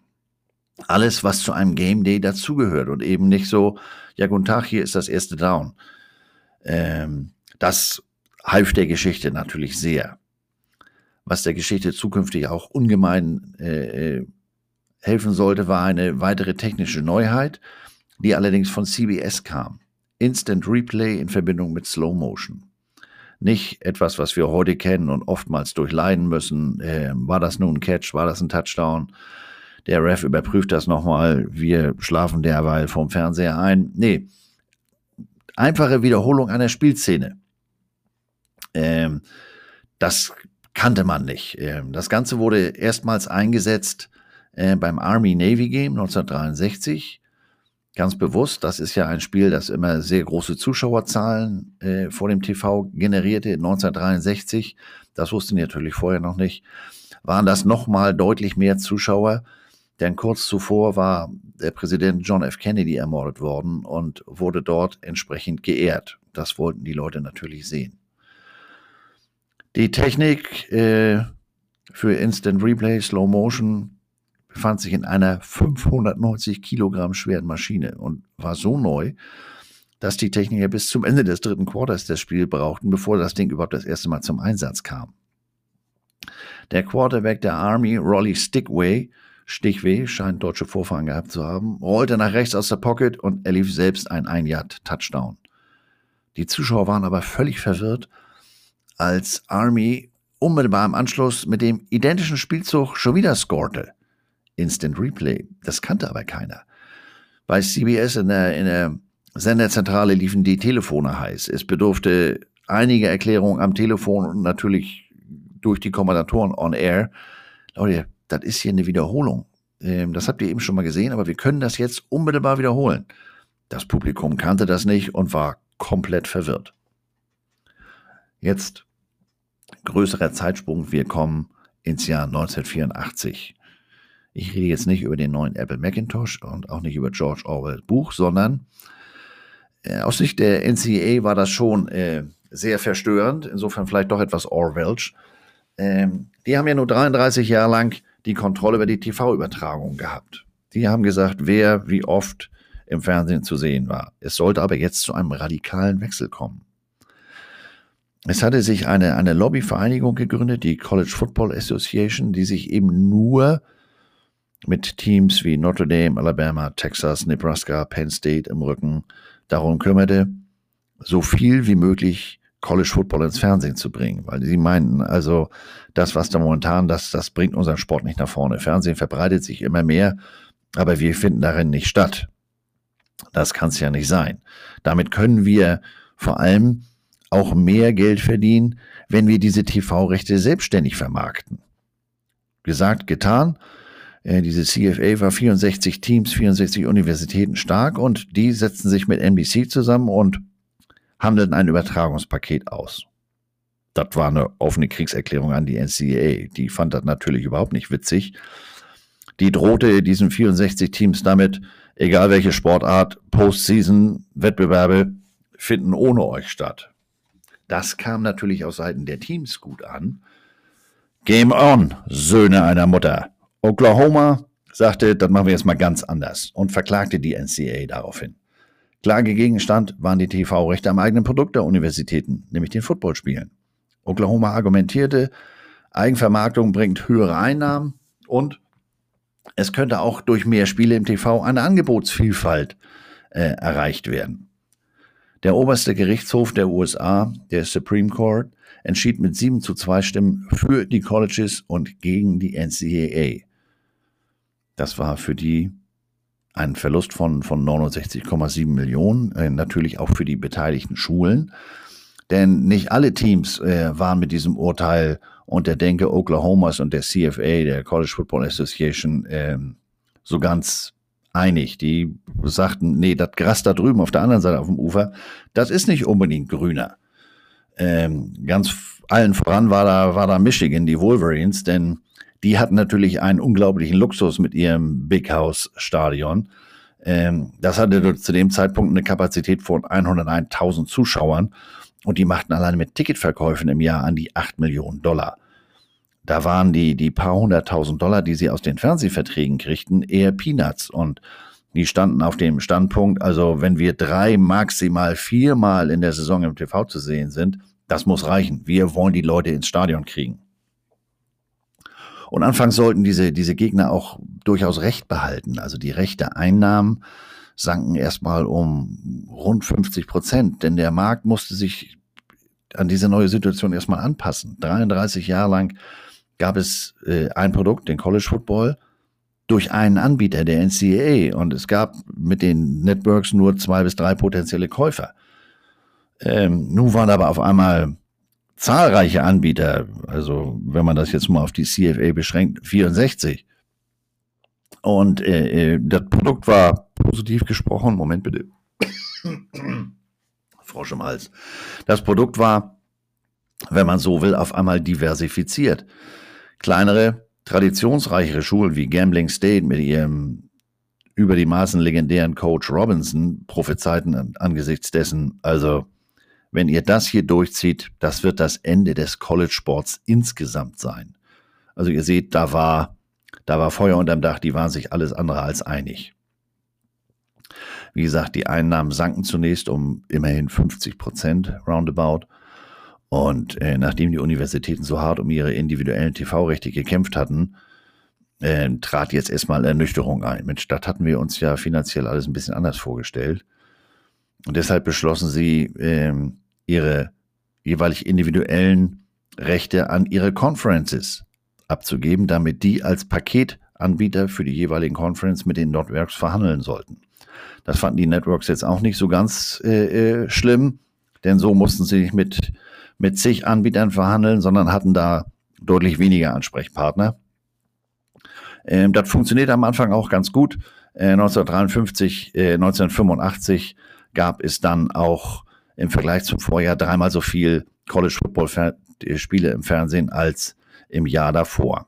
Alles, was zu einem Game Day dazugehört und eben nicht so, ja, guten Tag, hier ist das erste Down. Ähm, das half der Geschichte natürlich sehr. Was der Geschichte zukünftig auch ungemein äh, äh helfen sollte, war eine weitere technische Neuheit die allerdings von CBS kam. Instant Replay in Verbindung mit Slow Motion. Nicht etwas, was wir heute kennen und oftmals durchleiden müssen. Äh, war das nun ein Catch? War das ein Touchdown? Der Ref überprüft das nochmal. Wir schlafen derweil vom Fernseher ein. Nee, einfache Wiederholung einer Spielszene. Ähm, das kannte man nicht. Ähm, das Ganze wurde erstmals eingesetzt äh, beim Army-Navy Game 1963 ganz bewusst. Das ist ja ein Spiel, das immer sehr große Zuschauerzahlen äh, vor dem TV generierte. 1963, das wussten die natürlich vorher noch nicht, waren das nochmal deutlich mehr Zuschauer. Denn kurz zuvor war der Präsident John F. Kennedy ermordet worden und wurde dort entsprechend geehrt. Das wollten die Leute natürlich sehen. Die Technik äh, für Instant Replay, Slow Motion befand sich in einer 590 Kilogramm schweren Maschine und war so neu, dass die Techniker bis zum Ende des dritten Quarters das Spiel brauchten, bevor das Ding überhaupt das erste Mal zum Einsatz kam. Der Quarterback der Army, Rolly Stickway, Stichweh, scheint deutsche Vorfahren gehabt zu haben, rollte nach rechts aus der Pocket und erlief selbst ein Ein-Yard-Touchdown. Die Zuschauer waren aber völlig verwirrt, als Army unmittelbar im Anschluss mit dem identischen Spielzug schon wieder scorte. Instant Replay. Das kannte aber keiner. Bei CBS in der, in der Senderzentrale liefen die Telefone heiß. Es bedurfte einige Erklärungen am Telefon und natürlich durch die Kommandatoren on air. Leute, das ist hier eine Wiederholung. Ähm, das habt ihr eben schon mal gesehen, aber wir können das jetzt unmittelbar wiederholen. Das Publikum kannte das nicht und war komplett verwirrt. Jetzt größerer Zeitsprung. Wir kommen ins Jahr 1984. Ich rede jetzt nicht über den neuen Apple Macintosh und auch nicht über George Orwell Buch, sondern äh, aus Sicht der NCAA war das schon äh, sehr verstörend, insofern vielleicht doch etwas Orwellsch. Ähm, die haben ja nur 33 Jahre lang die Kontrolle über die TV-Übertragung gehabt. Die haben gesagt, wer wie oft im Fernsehen zu sehen war. Es sollte aber jetzt zu einem radikalen Wechsel kommen. Es hatte sich eine, eine Lobbyvereinigung gegründet, die College Football Association, die sich eben nur mit Teams wie Notre Dame, Alabama, Texas, Nebraska, Penn State im Rücken darum kümmerte, so viel wie möglich College Football ins Fernsehen zu bringen, weil sie meinten, also das, was da momentan, das, das bringt unseren Sport nicht nach vorne. Fernsehen verbreitet sich immer mehr, aber wir finden darin nicht statt. Das kann es ja nicht sein. Damit können wir vor allem auch mehr Geld verdienen, wenn wir diese TV-Rechte selbstständig vermarkten. Gesagt, getan. Äh, diese CFA war 64 Teams, 64 Universitäten stark und die setzten sich mit NBC zusammen und handelten ein Übertragungspaket aus. Das war eine offene Kriegserklärung an die NCAA. Die fand das natürlich überhaupt nicht witzig. Die drohte diesen 64 Teams damit, egal welche Sportart, Postseason-Wettbewerbe finden ohne euch statt. Das kam natürlich aus Seiten der Teams gut an. Game on, Söhne einer Mutter. Oklahoma sagte, das machen wir jetzt mal ganz anders und verklagte die NCAA daraufhin. Klagegegenstand waren die TV-Rechte am eigenen Produkt der Universitäten, nämlich den Footballspielen. Oklahoma argumentierte, Eigenvermarktung bringt höhere Einnahmen und es könnte auch durch mehr Spiele im TV eine Angebotsvielfalt äh, erreicht werden. Der oberste Gerichtshof der USA, der Supreme Court, entschied mit 7 zu 2 Stimmen für die Colleges und gegen die NCAA. Das war für die ein Verlust von, von 69,7 Millionen, äh, natürlich auch für die beteiligten Schulen. Denn nicht alle Teams äh, waren mit diesem Urteil und der Denke Oklahomas und der CFA, der College Football Association, äh, so ganz einig. Die sagten, nee, das Gras da drüben auf der anderen Seite auf dem Ufer, das ist nicht unbedingt grüner. Ähm, ganz allen voran war da, war da Michigan, die Wolverines, denn die hatten natürlich einen unglaublichen Luxus mit ihrem Big House Stadion. Ähm, das hatte zu dem Zeitpunkt eine Kapazität von 101.000 Zuschauern und die machten alleine mit Ticketverkäufen im Jahr an die 8 Millionen Dollar. Da waren die, die paar hunderttausend Dollar, die sie aus den Fernsehverträgen kriegten, eher Peanuts und die standen auf dem Standpunkt, also wenn wir drei, maximal viermal in der Saison im TV zu sehen sind, das muss reichen. Wir wollen die Leute ins Stadion kriegen. Und anfangs sollten diese, diese Gegner auch durchaus Recht behalten. Also die rechte Einnahmen sanken erstmal um rund 50 Prozent, denn der Markt musste sich an diese neue Situation erstmal anpassen. 33 Jahre lang gab es äh, ein Produkt, den College Football, durch einen Anbieter, der NCAA, und es gab mit den Networks nur zwei bis drei potenzielle Käufer. Ähm, nun waren aber auf einmal zahlreiche Anbieter, also wenn man das jetzt mal auf die CFA beschränkt, 64. Und äh, äh, das Produkt war positiv gesprochen, Moment bitte. Frosch im Hals. Das Produkt war, wenn man so will, auf einmal diversifiziert. Kleinere, traditionsreichere Schulen wie Gambling State mit ihrem über die Maßen legendären Coach Robinson prophezeiten angesichts dessen, also wenn ihr das hier durchzieht, das wird das Ende des College-Sports insgesamt sein. Also ihr seht, da war, da war Feuer unterm Dach, die waren sich alles andere als einig. Wie gesagt, die Einnahmen sanken zunächst um immerhin 50 Prozent roundabout. Und äh, nachdem die Universitäten so hart um ihre individuellen TV-Rechte gekämpft hatten, äh, trat jetzt erstmal Ernüchterung ein. Mensch, das hatten wir uns ja finanziell alles ein bisschen anders vorgestellt. Und deshalb beschlossen sie, ähm, ihre jeweilig individuellen Rechte an ihre Conferences abzugeben, damit die als Paketanbieter für die jeweiligen Conference mit den Networks verhandeln sollten. Das fanden die Networks jetzt auch nicht so ganz äh, äh, schlimm, denn so mussten sie nicht mit, mit zig Anbietern verhandeln, sondern hatten da deutlich weniger Ansprechpartner. Ähm, das funktioniert am Anfang auch ganz gut. Äh, 1953, äh, 1985 gab es dann auch im Vergleich zum Vorjahr dreimal so viel College Football Spiele im Fernsehen als im Jahr davor.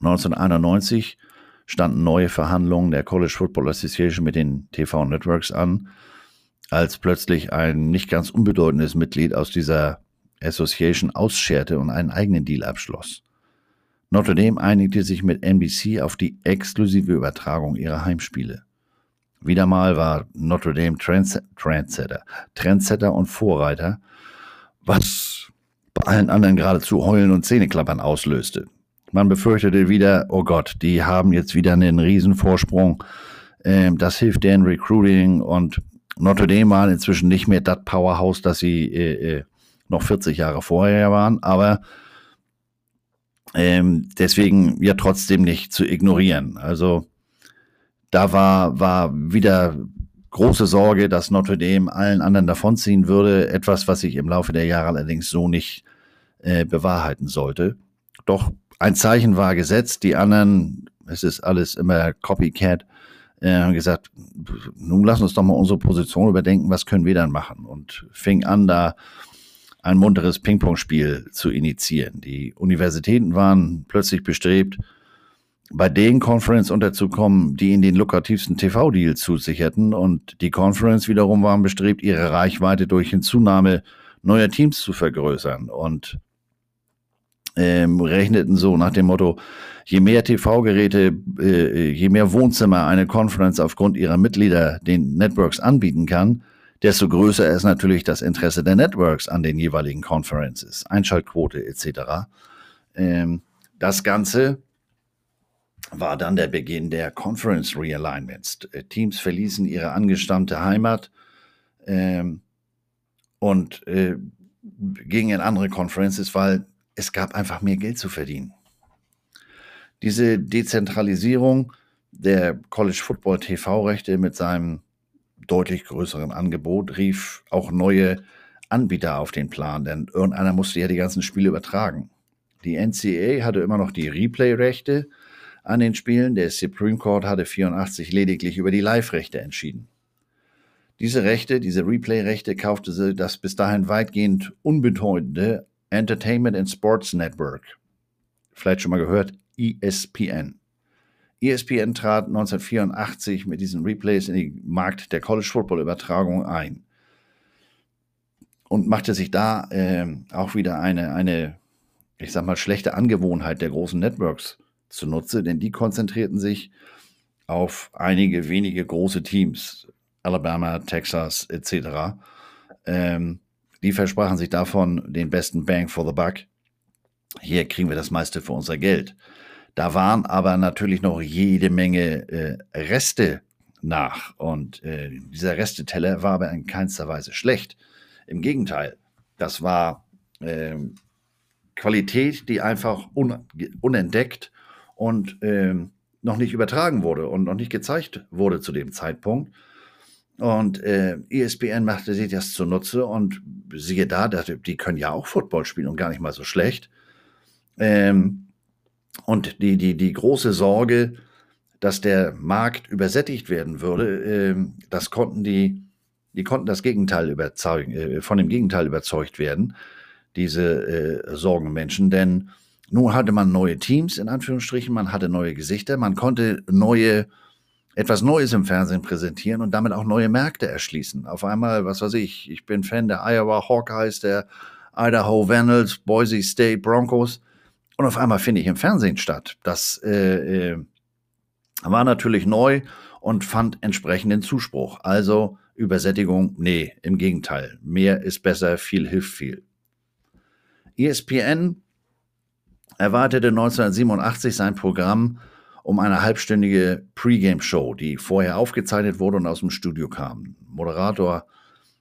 1991 standen neue Verhandlungen der College Football Association mit den TV Networks an, als plötzlich ein nicht ganz unbedeutendes Mitglied aus dieser Association ausscherte und einen eigenen Deal abschloss. Notre Dame einigte sich mit NBC auf die exklusive Übertragung ihrer Heimspiele. Wieder mal war Notre Dame Trends Trendsetter, Trendsetter und Vorreiter, was bei allen anderen geradezu Heulen und Zähneklappern auslöste. Man befürchtete wieder, oh Gott, die haben jetzt wieder einen Riesenvorsprung. Ähm, das hilft deren Recruiting und Notre Dame war inzwischen nicht mehr das Powerhouse, das sie äh, äh, noch 40 Jahre vorher waren, aber ähm, deswegen ja trotzdem nicht zu ignorieren. Also da war, war wieder große Sorge, dass Notre Dame allen anderen davonziehen würde. Etwas, was sich im Laufe der Jahre allerdings so nicht äh, bewahrheiten sollte. Doch ein Zeichen war gesetzt. Die anderen, es ist alles immer Copycat, äh, haben gesagt, nun lass uns doch mal unsere Position überdenken, was können wir dann machen? Und fing an, da ein munteres Ping-Pong-Spiel zu initiieren. Die Universitäten waren plötzlich bestrebt, bei den Conference unterzukommen, die ihnen den lukrativsten TV-Deal zusicherten. Und die Conference wiederum waren bestrebt, ihre Reichweite durch Hinzunahme neuer Teams zu vergrößern und ähm, rechneten so nach dem Motto, je mehr TV-Geräte, äh, je mehr Wohnzimmer eine Conference aufgrund ihrer Mitglieder den Networks anbieten kann, desto größer ist natürlich das Interesse der Networks an den jeweiligen Conferences, Einschaltquote etc. Ähm, das Ganze war dann der Beginn der Conference Realignments. Äh, Teams verließen ihre angestammte Heimat ähm, und äh, gingen in andere Conferences, weil es gab einfach mehr Geld zu verdienen. Diese Dezentralisierung der College Football TV-Rechte mit seinem deutlich größeren Angebot rief auch neue Anbieter auf den Plan, denn irgendeiner musste ja die ganzen Spiele übertragen. Die NCAA hatte immer noch die Replay-Rechte an den Spielen, der Supreme Court hatte 84 lediglich über die Live-Rechte entschieden. Diese Rechte, diese Replay-Rechte kaufte sie das bis dahin weitgehend unbedeutende Entertainment and Sports Network. Vielleicht schon mal gehört, ESPN. ESPN trat 1984 mit diesen Replays in den Markt der College Football Übertragung ein und machte sich da äh, auch wieder eine, eine, ich sag mal, schlechte Angewohnheit der großen Networks zunutze, denn die konzentrierten sich auf einige wenige große Teams, Alabama, Texas etc. Ähm, die versprachen sich davon den besten Bang for the Buck. Hier kriegen wir das meiste für unser Geld. Da waren aber natürlich noch jede Menge äh, Reste nach. Und äh, dieser Resteteller war aber in keinster Weise schlecht. Im Gegenteil, das war äh, Qualität, die einfach un unentdeckt und äh, noch nicht übertragen wurde und noch nicht gezeigt wurde zu dem Zeitpunkt. Und äh, ESPN machte sich das zunutze und siehe da, die können ja auch Football spielen und gar nicht mal so schlecht. Ähm, und die, die, die große Sorge, dass der Markt übersättigt werden würde, äh, das konnten die, die konnten das Gegenteil überzeugen, äh, von dem Gegenteil überzeugt werden, diese äh, Sorgenmenschen, denn nun hatte man neue Teams, in Anführungsstrichen, man hatte neue Gesichter, man konnte neue etwas Neues im Fernsehen präsentieren und damit auch neue Märkte erschließen. Auf einmal, was weiß ich, ich bin Fan der Iowa Hawkeyes, der Idaho Vandals, Boise State Broncos und auf einmal finde ich im Fernsehen statt. Das äh, äh, war natürlich neu und fand entsprechenden Zuspruch. Also Übersättigung, nee, im Gegenteil. Mehr ist besser, viel hilft viel. ESPN erwartete 1987 sein Programm um eine halbstündige Pre-Game-Show, die vorher aufgezeichnet wurde und aus dem Studio kam. Moderator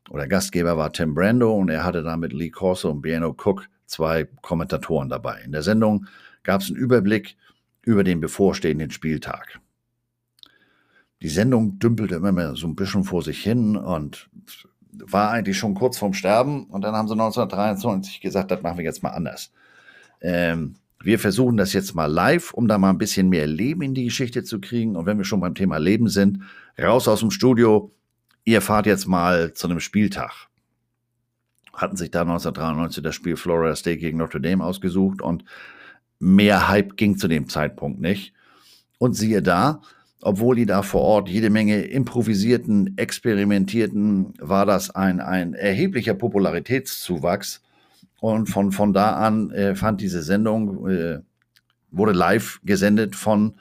oder Gastgeber war Tim Brando und er hatte damit Lee Corso und Biano Cook zwei Kommentatoren dabei. In der Sendung gab es einen Überblick über den bevorstehenden Spieltag. Die Sendung dümpelte immer mehr so ein bisschen vor sich hin und war eigentlich schon kurz vorm Sterben. Und dann haben sie 1923 gesagt, das machen wir jetzt mal anders. Ähm, wir versuchen das jetzt mal live, um da mal ein bisschen mehr Leben in die Geschichte zu kriegen. Und wenn wir schon beim Thema Leben sind, raus aus dem Studio. Ihr fahrt jetzt mal zu einem Spieltag. Hatten sich da 1993 das Spiel Florida State gegen Notre Dame ausgesucht und mehr Hype ging zu dem Zeitpunkt nicht. Und siehe da, obwohl die da vor Ort jede Menge improvisierten, experimentierten, war das ein, ein erheblicher Popularitätszuwachs und von, von da an äh, fand diese Sendung, äh, wurde live gesendet von,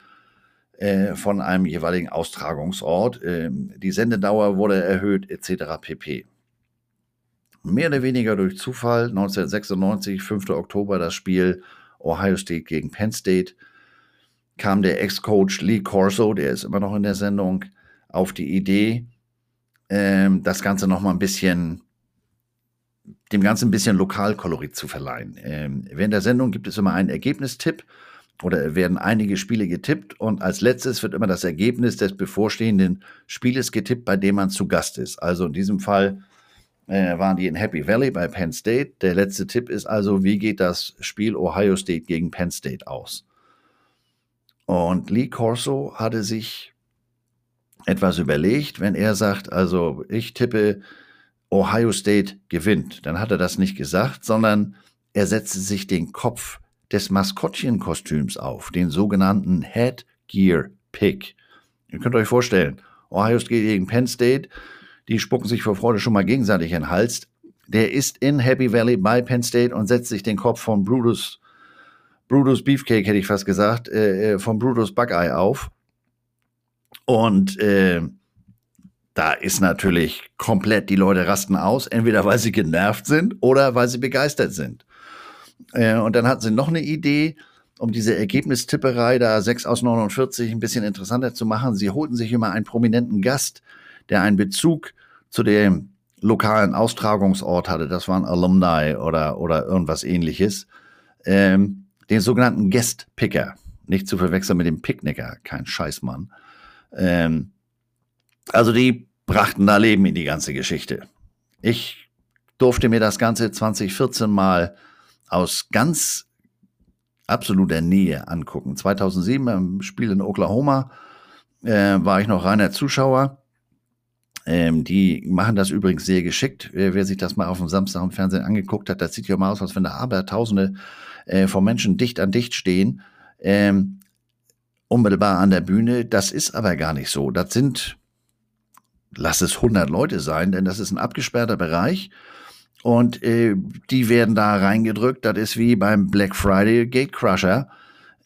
äh, von einem jeweiligen Austragungsort. Ähm, die Sendedauer wurde erhöht, etc. pp. Mehr oder weniger durch Zufall, 1996, 5. Oktober, das Spiel Ohio State gegen Penn State, kam der Ex-Coach Lee Corso, der ist immer noch in der Sendung, auf die Idee, ähm, das Ganze nochmal ein bisschen dem Ganzen ein bisschen Lokalkolorit zu verleihen. Ähm, während der Sendung gibt es immer einen Ergebnistipp oder werden einige Spiele getippt und als letztes wird immer das Ergebnis des bevorstehenden Spieles getippt, bei dem man zu Gast ist. Also in diesem Fall waren die in Happy Valley bei Penn State. Der letzte Tipp ist also, wie geht das Spiel Ohio State gegen Penn State aus? Und Lee Corso hatte sich etwas überlegt, wenn er sagt, also ich tippe Ohio State gewinnt. Dann hat er das nicht gesagt, sondern er setzte sich den Kopf des Maskottchenkostüms auf, den sogenannten Headgear Pick. Ihr könnt euch vorstellen, Ohio State gegen Penn State, die spucken sich vor Freude schon mal gegenseitig in den Hals. Der ist in Happy Valley bei Penn State und setzt sich den Kopf von Brutus, Brutus Beefcake, hätte ich fast gesagt, äh, äh von Brutus Buckeye auf. Und äh, da ist natürlich komplett, die Leute rasten aus, entweder weil sie genervt sind oder weil sie begeistert sind. Äh, und dann hatten sie noch eine Idee, um diese Ergebnistipperei da 6 aus 49 ein bisschen interessanter zu machen. Sie holten sich immer einen prominenten Gast, der einen Bezug zu dem lokalen Austragungsort hatte. Das waren Alumni oder, oder irgendwas ähnliches. Ähm, den sogenannten Guest Picker. Nicht zu verwechseln mit dem Picknicker, kein Scheißmann. Ähm, also die brachten da Leben in die ganze Geschichte. Ich durfte mir das Ganze 2014 mal aus ganz absoluter Nähe angucken. 2007 im Spiel in Oklahoma äh, war ich noch reiner Zuschauer. Ähm, die machen das übrigens sehr geschickt. Wer, wer, sich das mal auf dem Samstag im Fernsehen angeguckt hat, das sieht ja mal aus, als wenn da Abertausende äh, von Menschen dicht an dicht stehen. Ähm, unmittelbar an der Bühne. Das ist aber gar nicht so. Das sind, lass es 100 Leute sein, denn das ist ein abgesperrter Bereich. Und äh, die werden da reingedrückt. Das ist wie beim Black Friday Gatecrusher.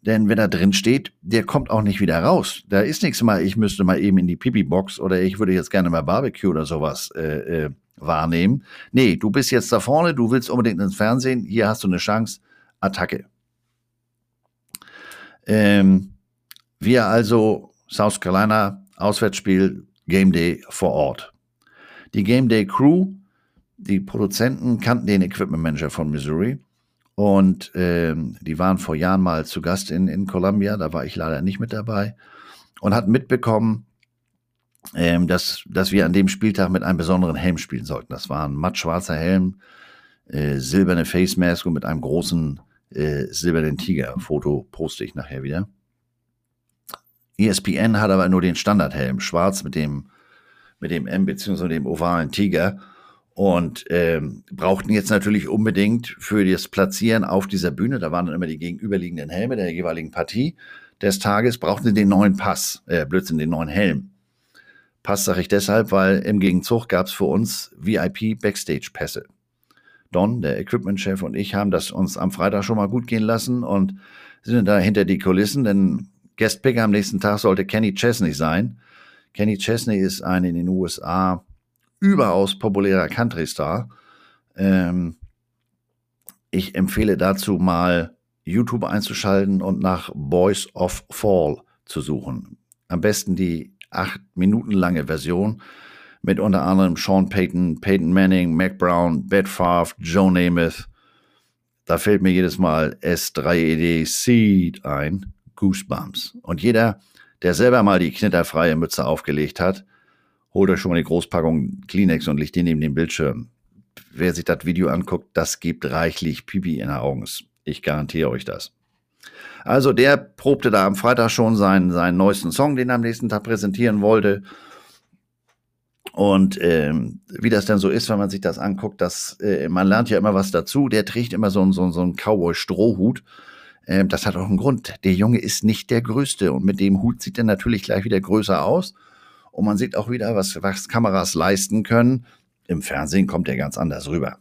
Denn wenn er drin steht, der kommt auch nicht wieder raus. Da ist nichts mal, ich müsste mal eben in die Pipi-Box oder ich würde jetzt gerne mal Barbecue oder sowas äh, äh, wahrnehmen. Nee, du bist jetzt da vorne, du willst unbedingt ins Fernsehen, hier hast du eine Chance, Attacke. Ähm, wir also South Carolina, Auswärtsspiel, Game Day vor Ort. Die Game Day Crew die Produzenten kannten den Equipment Manager von Missouri und ähm, die waren vor Jahren mal zu Gast in, in Columbia, da war ich leider nicht mit dabei und hatten mitbekommen, ähm, dass, dass wir an dem Spieltag mit einem besonderen Helm spielen sollten. Das war ein mattschwarzer Helm, äh, silberne Face Mask und mit einem großen äh, silbernen Tiger. Foto poste ich nachher wieder. ESPN hat aber nur den Standardhelm, schwarz mit dem, mit dem M bzw. dem ovalen Tiger und ähm, brauchten jetzt natürlich unbedingt für das Platzieren auf dieser Bühne, da waren dann immer die gegenüberliegenden Helme der jeweiligen Partie des Tages, brauchten sie den neuen Pass, äh, Blödsinn, den neuen Helm. Pass sage ich deshalb, weil im Gegenzug gab es für uns VIP-Backstage-Pässe. Don, der Equipment-Chef und ich haben das uns am Freitag schon mal gut gehen lassen und sind da hinter die Kulissen, denn Guestpicker am nächsten Tag sollte Kenny Chesney sein. Kenny Chesney ist ein in den USA überaus populärer Country-Star. Ähm, ich empfehle dazu mal YouTube einzuschalten und nach Boys of Fall zu suchen. Am besten die acht Minuten lange Version mit unter anderem Sean Payton, Peyton Manning, Mac Brown, Beth Favre, Joe Namath. Da fällt mir jedes Mal S3ED Seed ein, Goosebumps. Und jeder, der selber mal die knitterfreie Mütze aufgelegt hat, holt euch schon mal eine Großpackung Kleenex und legt die neben den Bildschirm. Wer sich das Video anguckt, das gibt reichlich Pipi in den Augen. Ich garantiere euch das. Also der probte da am Freitag schon seinen, seinen neuesten Song, den er am nächsten Tag präsentieren wollte. Und ähm, wie das denn so ist, wenn man sich das anguckt, dass äh, man lernt ja immer was dazu. Der trägt immer so, so, so einen Cowboy-Strohhut. Ähm, das hat auch einen Grund. Der Junge ist nicht der Größte und mit dem Hut sieht er natürlich gleich wieder größer aus. Und man sieht auch wieder, was, was Kameras leisten können. Im Fernsehen kommt der ganz anders rüber.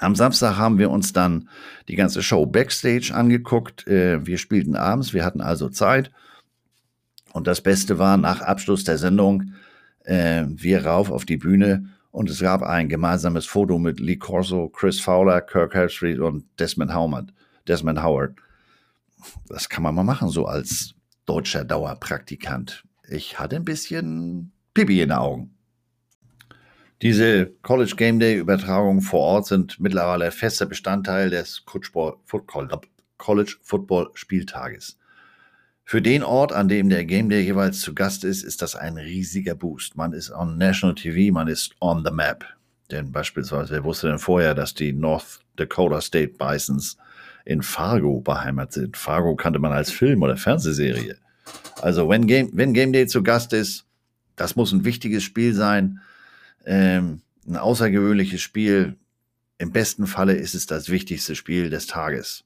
Am Samstag haben wir uns dann die ganze Show Backstage angeguckt. Äh, wir spielten abends, wir hatten also Zeit. Und das Beste war, nach Abschluss der Sendung, äh, wir rauf auf die Bühne und es gab ein gemeinsames Foto mit Lee Corso, Chris Fowler, Kirk Herbstreit und Desmond Howard. Desmond Howard. Das kann man mal machen, so als deutscher Dauerpraktikant ich hatte ein bisschen Pipi in den Augen. Diese College Game Day Übertragungen vor Ort sind mittlerweile fester Bestandteil des College Football Spieltages. Für den Ort, an dem der Game Day jeweils zu Gast ist, ist das ein riesiger Boost. Man ist on National TV, man ist on the map. Denn beispielsweise, wer wusste denn vorher, dass die North Dakota State Bisons in Fargo beheimatet sind? Fargo kannte man als Film oder Fernsehserie. Also wenn Game, wenn Game Day zu Gast ist, das muss ein wichtiges Spiel sein, ähm, ein außergewöhnliches Spiel. Im besten Falle ist es das wichtigste Spiel des Tages.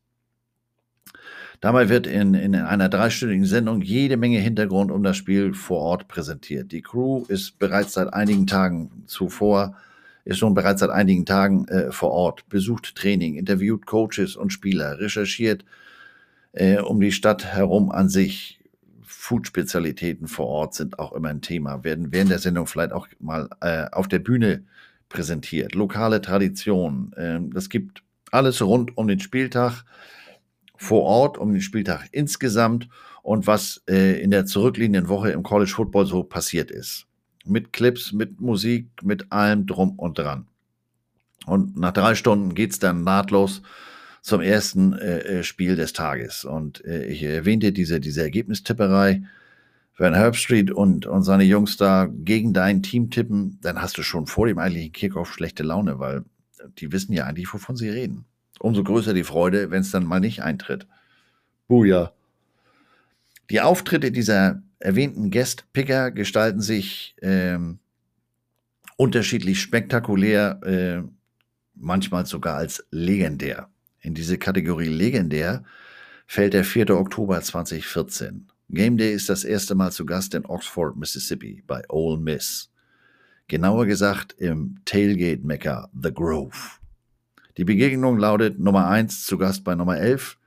Dabei wird in, in einer dreistündigen Sendung jede Menge Hintergrund um das Spiel vor Ort präsentiert. Die Crew ist bereits seit einigen Tagen zuvor, ist schon bereits seit einigen Tagen äh, vor Ort, besucht Training, interviewt Coaches und Spieler, recherchiert äh, um die Stadt herum an sich. Food-Spezialitäten vor Ort sind auch immer ein Thema, werden während der Sendung vielleicht auch mal äh, auf der Bühne präsentiert. Lokale Traditionen, äh, das gibt alles rund um den Spieltag vor Ort, um den Spieltag insgesamt und was äh, in der zurückliegenden Woche im College Football so passiert ist. Mit Clips, mit Musik, mit allem drum und dran. Und nach drei Stunden geht's dann nahtlos zum ersten äh, äh Spiel des Tages. Und äh, ich erwähnte diese, diese Ergebnistipperei. Wenn Herbstreet und, und seine Jungs da gegen dein Team tippen, dann hast du schon vor dem eigentlichen Kickoff schlechte Laune, weil die wissen ja eigentlich, wovon sie reden umso größer die Freude, wenn es dann mal nicht eintritt. Buja. Die Auftritte dieser erwähnten Guest-Picker gestalten sich ähm, unterschiedlich spektakulär, äh, manchmal sogar als legendär. In diese Kategorie legendär fällt der 4. Oktober 2014. Game Day ist das erste Mal zu Gast in Oxford, Mississippi bei Ole Miss. Genauer gesagt im Tailgate-Mecker The Grove. Die Begegnung lautet Nummer 1 zu Gast bei Nummer 11.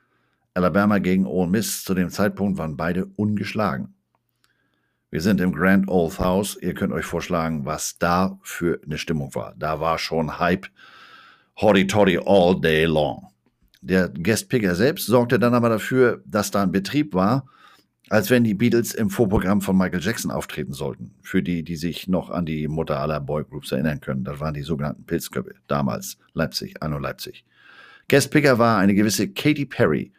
Alabama gegen Ole Miss. Zu dem Zeitpunkt waren beide ungeschlagen. Wir sind im Grand Old House. Ihr könnt euch vorschlagen, was da für eine Stimmung war. Da war schon Hype, Hotty Toddy all day long. Der Guest-Picker selbst sorgte dann aber dafür, dass da ein Betrieb war, als wenn die Beatles im Vorprogramm von Michael Jackson auftreten sollten. Für die, die sich noch an die Mutter aller Boygroups erinnern können. Das waren die sogenannten Pilzköpfe. Damals Leipzig, Anno Leipzig. Guestpicker war eine gewisse Katy Perry.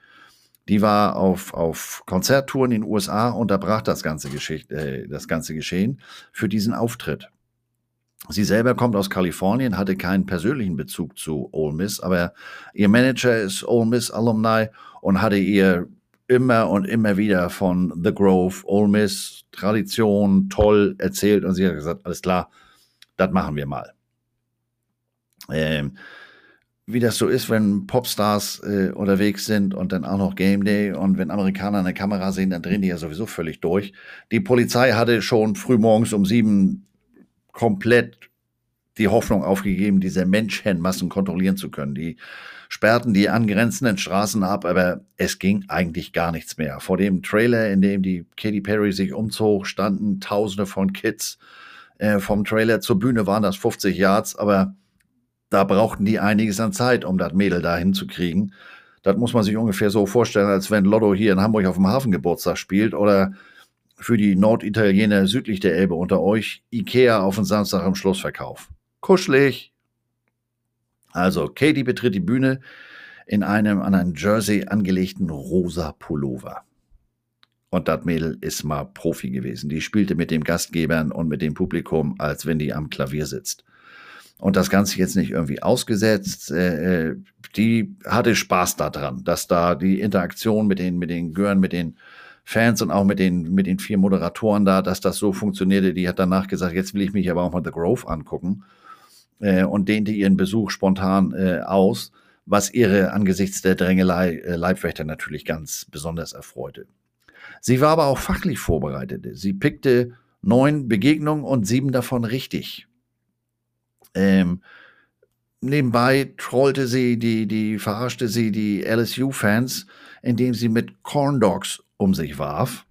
Die war auf, auf Konzerttouren in den USA und da brach das ganze, Geschicht, äh, das ganze Geschehen für diesen Auftritt. Sie selber kommt aus Kalifornien, hatte keinen persönlichen Bezug zu Ole Miss, aber ihr Manager ist Ole Miss Alumni und hatte ihr immer und immer wieder von The Grove, Ole Miss, Tradition, toll erzählt und sie hat gesagt, alles klar, das machen wir mal. Ähm, wie das so ist, wenn Popstars äh, unterwegs sind und dann auch noch Game Day und wenn Amerikaner eine Kamera sehen, dann drehen die ja sowieso völlig durch. Die Polizei hatte schon frühmorgens um sieben komplett die Hoffnung aufgegeben, diese Menschenmassen kontrollieren zu können. Die sperrten die angrenzenden Straßen ab, aber es ging eigentlich gar nichts mehr. Vor dem Trailer, in dem die Katy Perry sich umzog, standen Tausende von Kids. Äh, vom Trailer zur Bühne waren das 50 Yards, aber da brauchten die einiges an Zeit, um das Mädel da hinzukriegen. Das muss man sich ungefähr so vorstellen, als wenn Lotto hier in Hamburg auf dem Hafengeburtstag spielt oder für die Norditaliener südlich der Elbe unter euch Ikea auf den Samstag im Schlussverkauf. Kuschelig, also, Katie betritt die Bühne in einem an ein Jersey angelegten rosa Pullover. Und das Mädel ist mal Profi gewesen. Die spielte mit den Gastgebern und mit dem Publikum, als wenn die am Klavier sitzt. Und das Ganze jetzt nicht irgendwie ausgesetzt. Äh, äh die hatte Spaß daran, dass da die Interaktion mit den, mit den Gören, mit den Fans und auch mit den, mit den vier Moderatoren da, dass das so funktionierte. Die hat danach gesagt, jetzt will ich mich aber auch mal The Grove angucken äh, und dehnte ihren Besuch spontan äh, aus, was ihre angesichts der Drängelei äh, Leibwächter natürlich ganz besonders erfreute. Sie war aber auch fachlich vorbereitet. Sie pickte neun Begegnungen und sieben davon richtig. Ähm, nebenbei trollte sie, die, die verarschte sie die LSU-Fans, indem sie mit Corn Dogs um sich warf.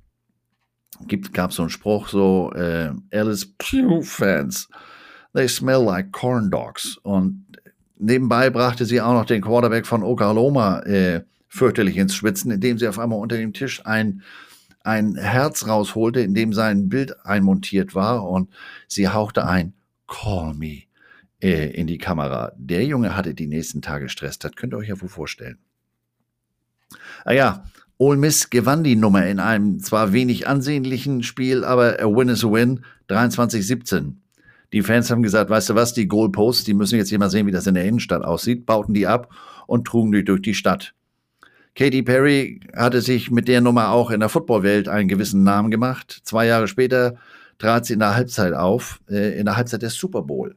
Gab so einen Spruch, so äh, LSU-Fans They smell like corn dogs. Und nebenbei brachte sie auch noch den Quarterback von Oklahoma äh, fürchterlich ins Schwitzen, indem sie auf einmal unter dem Tisch ein, ein Herz rausholte, in dem sein Bild einmontiert war und sie hauchte ein Call me äh, in die Kamera. Der Junge hatte die nächsten Tage Stress, das könnt ihr euch ja wohl vorstellen. Ah ja, Ole Miss gewann die Nummer in einem zwar wenig ansehnlichen Spiel, aber a win is a win, 23-17. Die Fans haben gesagt, weißt du was, die Goalposts, die müssen jetzt hier mal sehen, wie das in der Innenstadt aussieht, bauten die ab und trugen die durch die Stadt. Katy Perry hatte sich mit der Nummer auch in der Footballwelt einen gewissen Namen gemacht. Zwei Jahre später trat sie in der Halbzeit auf, äh, in der Halbzeit des Super Bowl.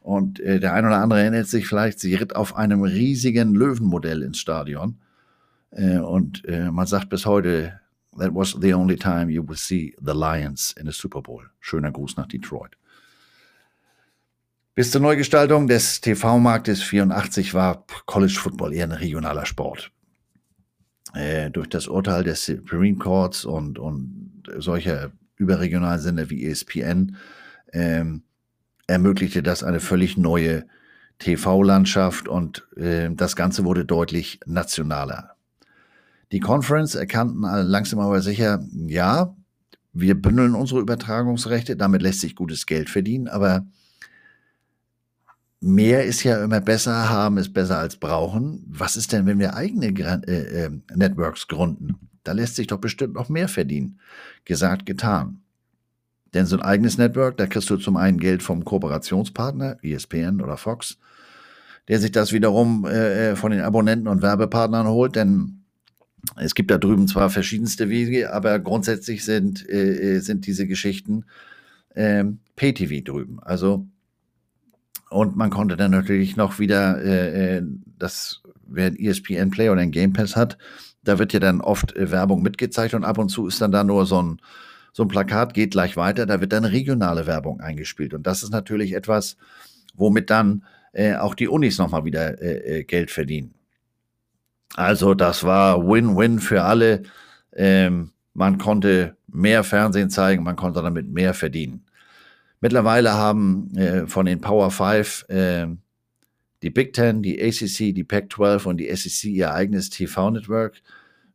Und äh, der ein oder andere erinnert sich vielleicht, sie ritt auf einem riesigen Löwenmodell ins Stadion. Äh, und äh, man sagt bis heute, that was the only time you would see the Lions in a Super Bowl. Schöner Gruß nach Detroit. Bis zur Neugestaltung des TV-Marktes 84 war College Football eher ein regionaler Sport. Äh, durch das Urteil des Supreme Courts und, und solcher überregionalen Sender wie ESPN ähm, ermöglichte das eine völlig neue TV-Landschaft und äh, das Ganze wurde deutlich nationaler. Die Conference erkannten langsam aber sicher, ja, wir bündeln unsere Übertragungsrechte, damit lässt sich gutes Geld verdienen, aber mehr ist ja immer besser, haben ist besser als brauchen. Was ist denn, wenn wir eigene äh, äh, Networks gründen? Da lässt sich doch bestimmt noch mehr verdienen. Gesagt, getan. Denn so ein eigenes Network, da kriegst du zum einen Geld vom Kooperationspartner, ESPN oder Fox, der sich das wiederum äh, äh, von den Abonnenten und Werbepartnern holt, denn es gibt da drüben zwar verschiedenste Wege, aber grundsätzlich sind, äh, äh sind diese Geschichten äh, Pay-TV drüben. Also und man konnte dann natürlich noch wieder, äh, äh das, wer ein ESPN Play oder ein Game Pass hat, da wird ja dann oft äh, Werbung mitgezeigt und ab und zu ist dann da nur so ein, so ein Plakat, geht gleich weiter, da wird dann regionale Werbung eingespielt. Und das ist natürlich etwas, womit dann auch die Unis nochmal wieder Geld verdienen. Also das war Win-Win für alle. Ähm, man konnte mehr Fernsehen zeigen, man konnte damit mehr verdienen. Mittlerweile haben äh, von den Power 5 äh, die Big Ten, die ACC, die Pac-12 und die SEC ihr eigenes TV-Network.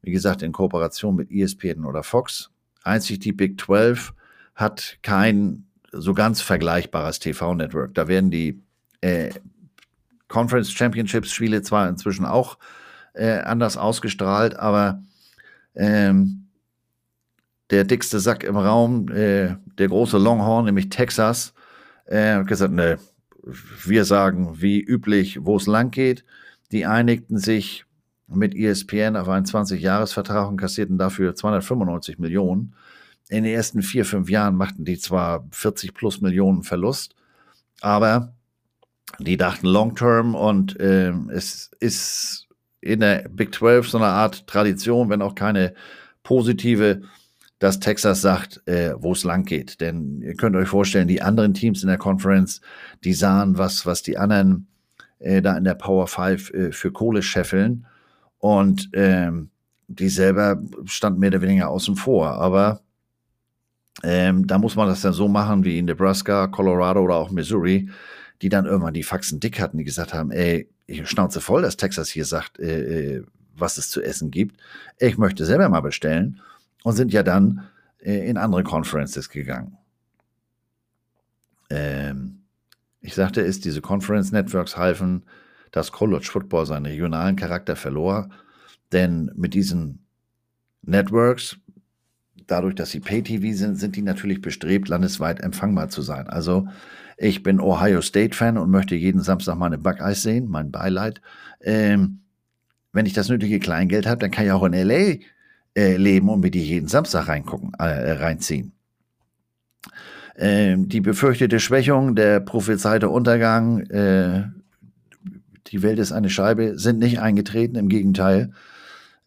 Wie gesagt, in Kooperation mit ESPN oder Fox. Einzig die Big 12 hat kein so ganz vergleichbares TV-Network. Da werden die äh, Conference Championships Spiele zwar inzwischen auch äh, anders ausgestrahlt, aber ähm, der dickste Sack im Raum, äh, der große Longhorn, nämlich Texas, äh, hat gesagt, ne, wir sagen wie üblich, wo es lang geht. Die einigten sich mit ESPN auf einen 20-Jahres-Vertrag und kassierten dafür 295 Millionen. In den ersten vier, fünf Jahren machten die zwar 40 plus Millionen Verlust, aber die dachten Long-Term und äh, es ist in der Big 12 so eine Art Tradition, wenn auch keine positive dass Texas sagt, äh, wo es lang geht. Denn ihr könnt euch vorstellen, die anderen Teams in der Conference, die sahen, was, was die anderen äh, da in der Power 5 äh, für Kohle scheffeln. Und ähm, die selber stand mehr oder weniger außen vor. Aber ähm, da muss man das dann so machen wie in Nebraska, Colorado oder auch Missouri, die dann irgendwann die Faxen dick hatten, die gesagt haben, ey, schnauze voll, dass Texas hier sagt, äh, äh was es zu essen gibt. Ich möchte selber mal bestellen und sind ja dann äh, in andere Conferences gegangen. Ähm, ich sagte es, diese Conference Networks halfen, dass College Football seinen regionalen Charakter verlor, denn mit diesen Networks, dadurch, dass sie Pay-TV sind, sind die natürlich bestrebt, landesweit empfangbar zu sein. Also ich bin Ohio State-Fan und möchte jeden Samstag meine Buckeyes sehen, mein Beileid. Ähm, wenn ich das nötige Kleingeld habe, dann kann ich auch in LA äh, leben und mir die jeden Samstag reingucken, äh, reinziehen. Ähm, die befürchtete Schwächung, der prophezeite Untergang, äh, die Welt ist eine Scheibe, sind nicht eingetreten, im Gegenteil.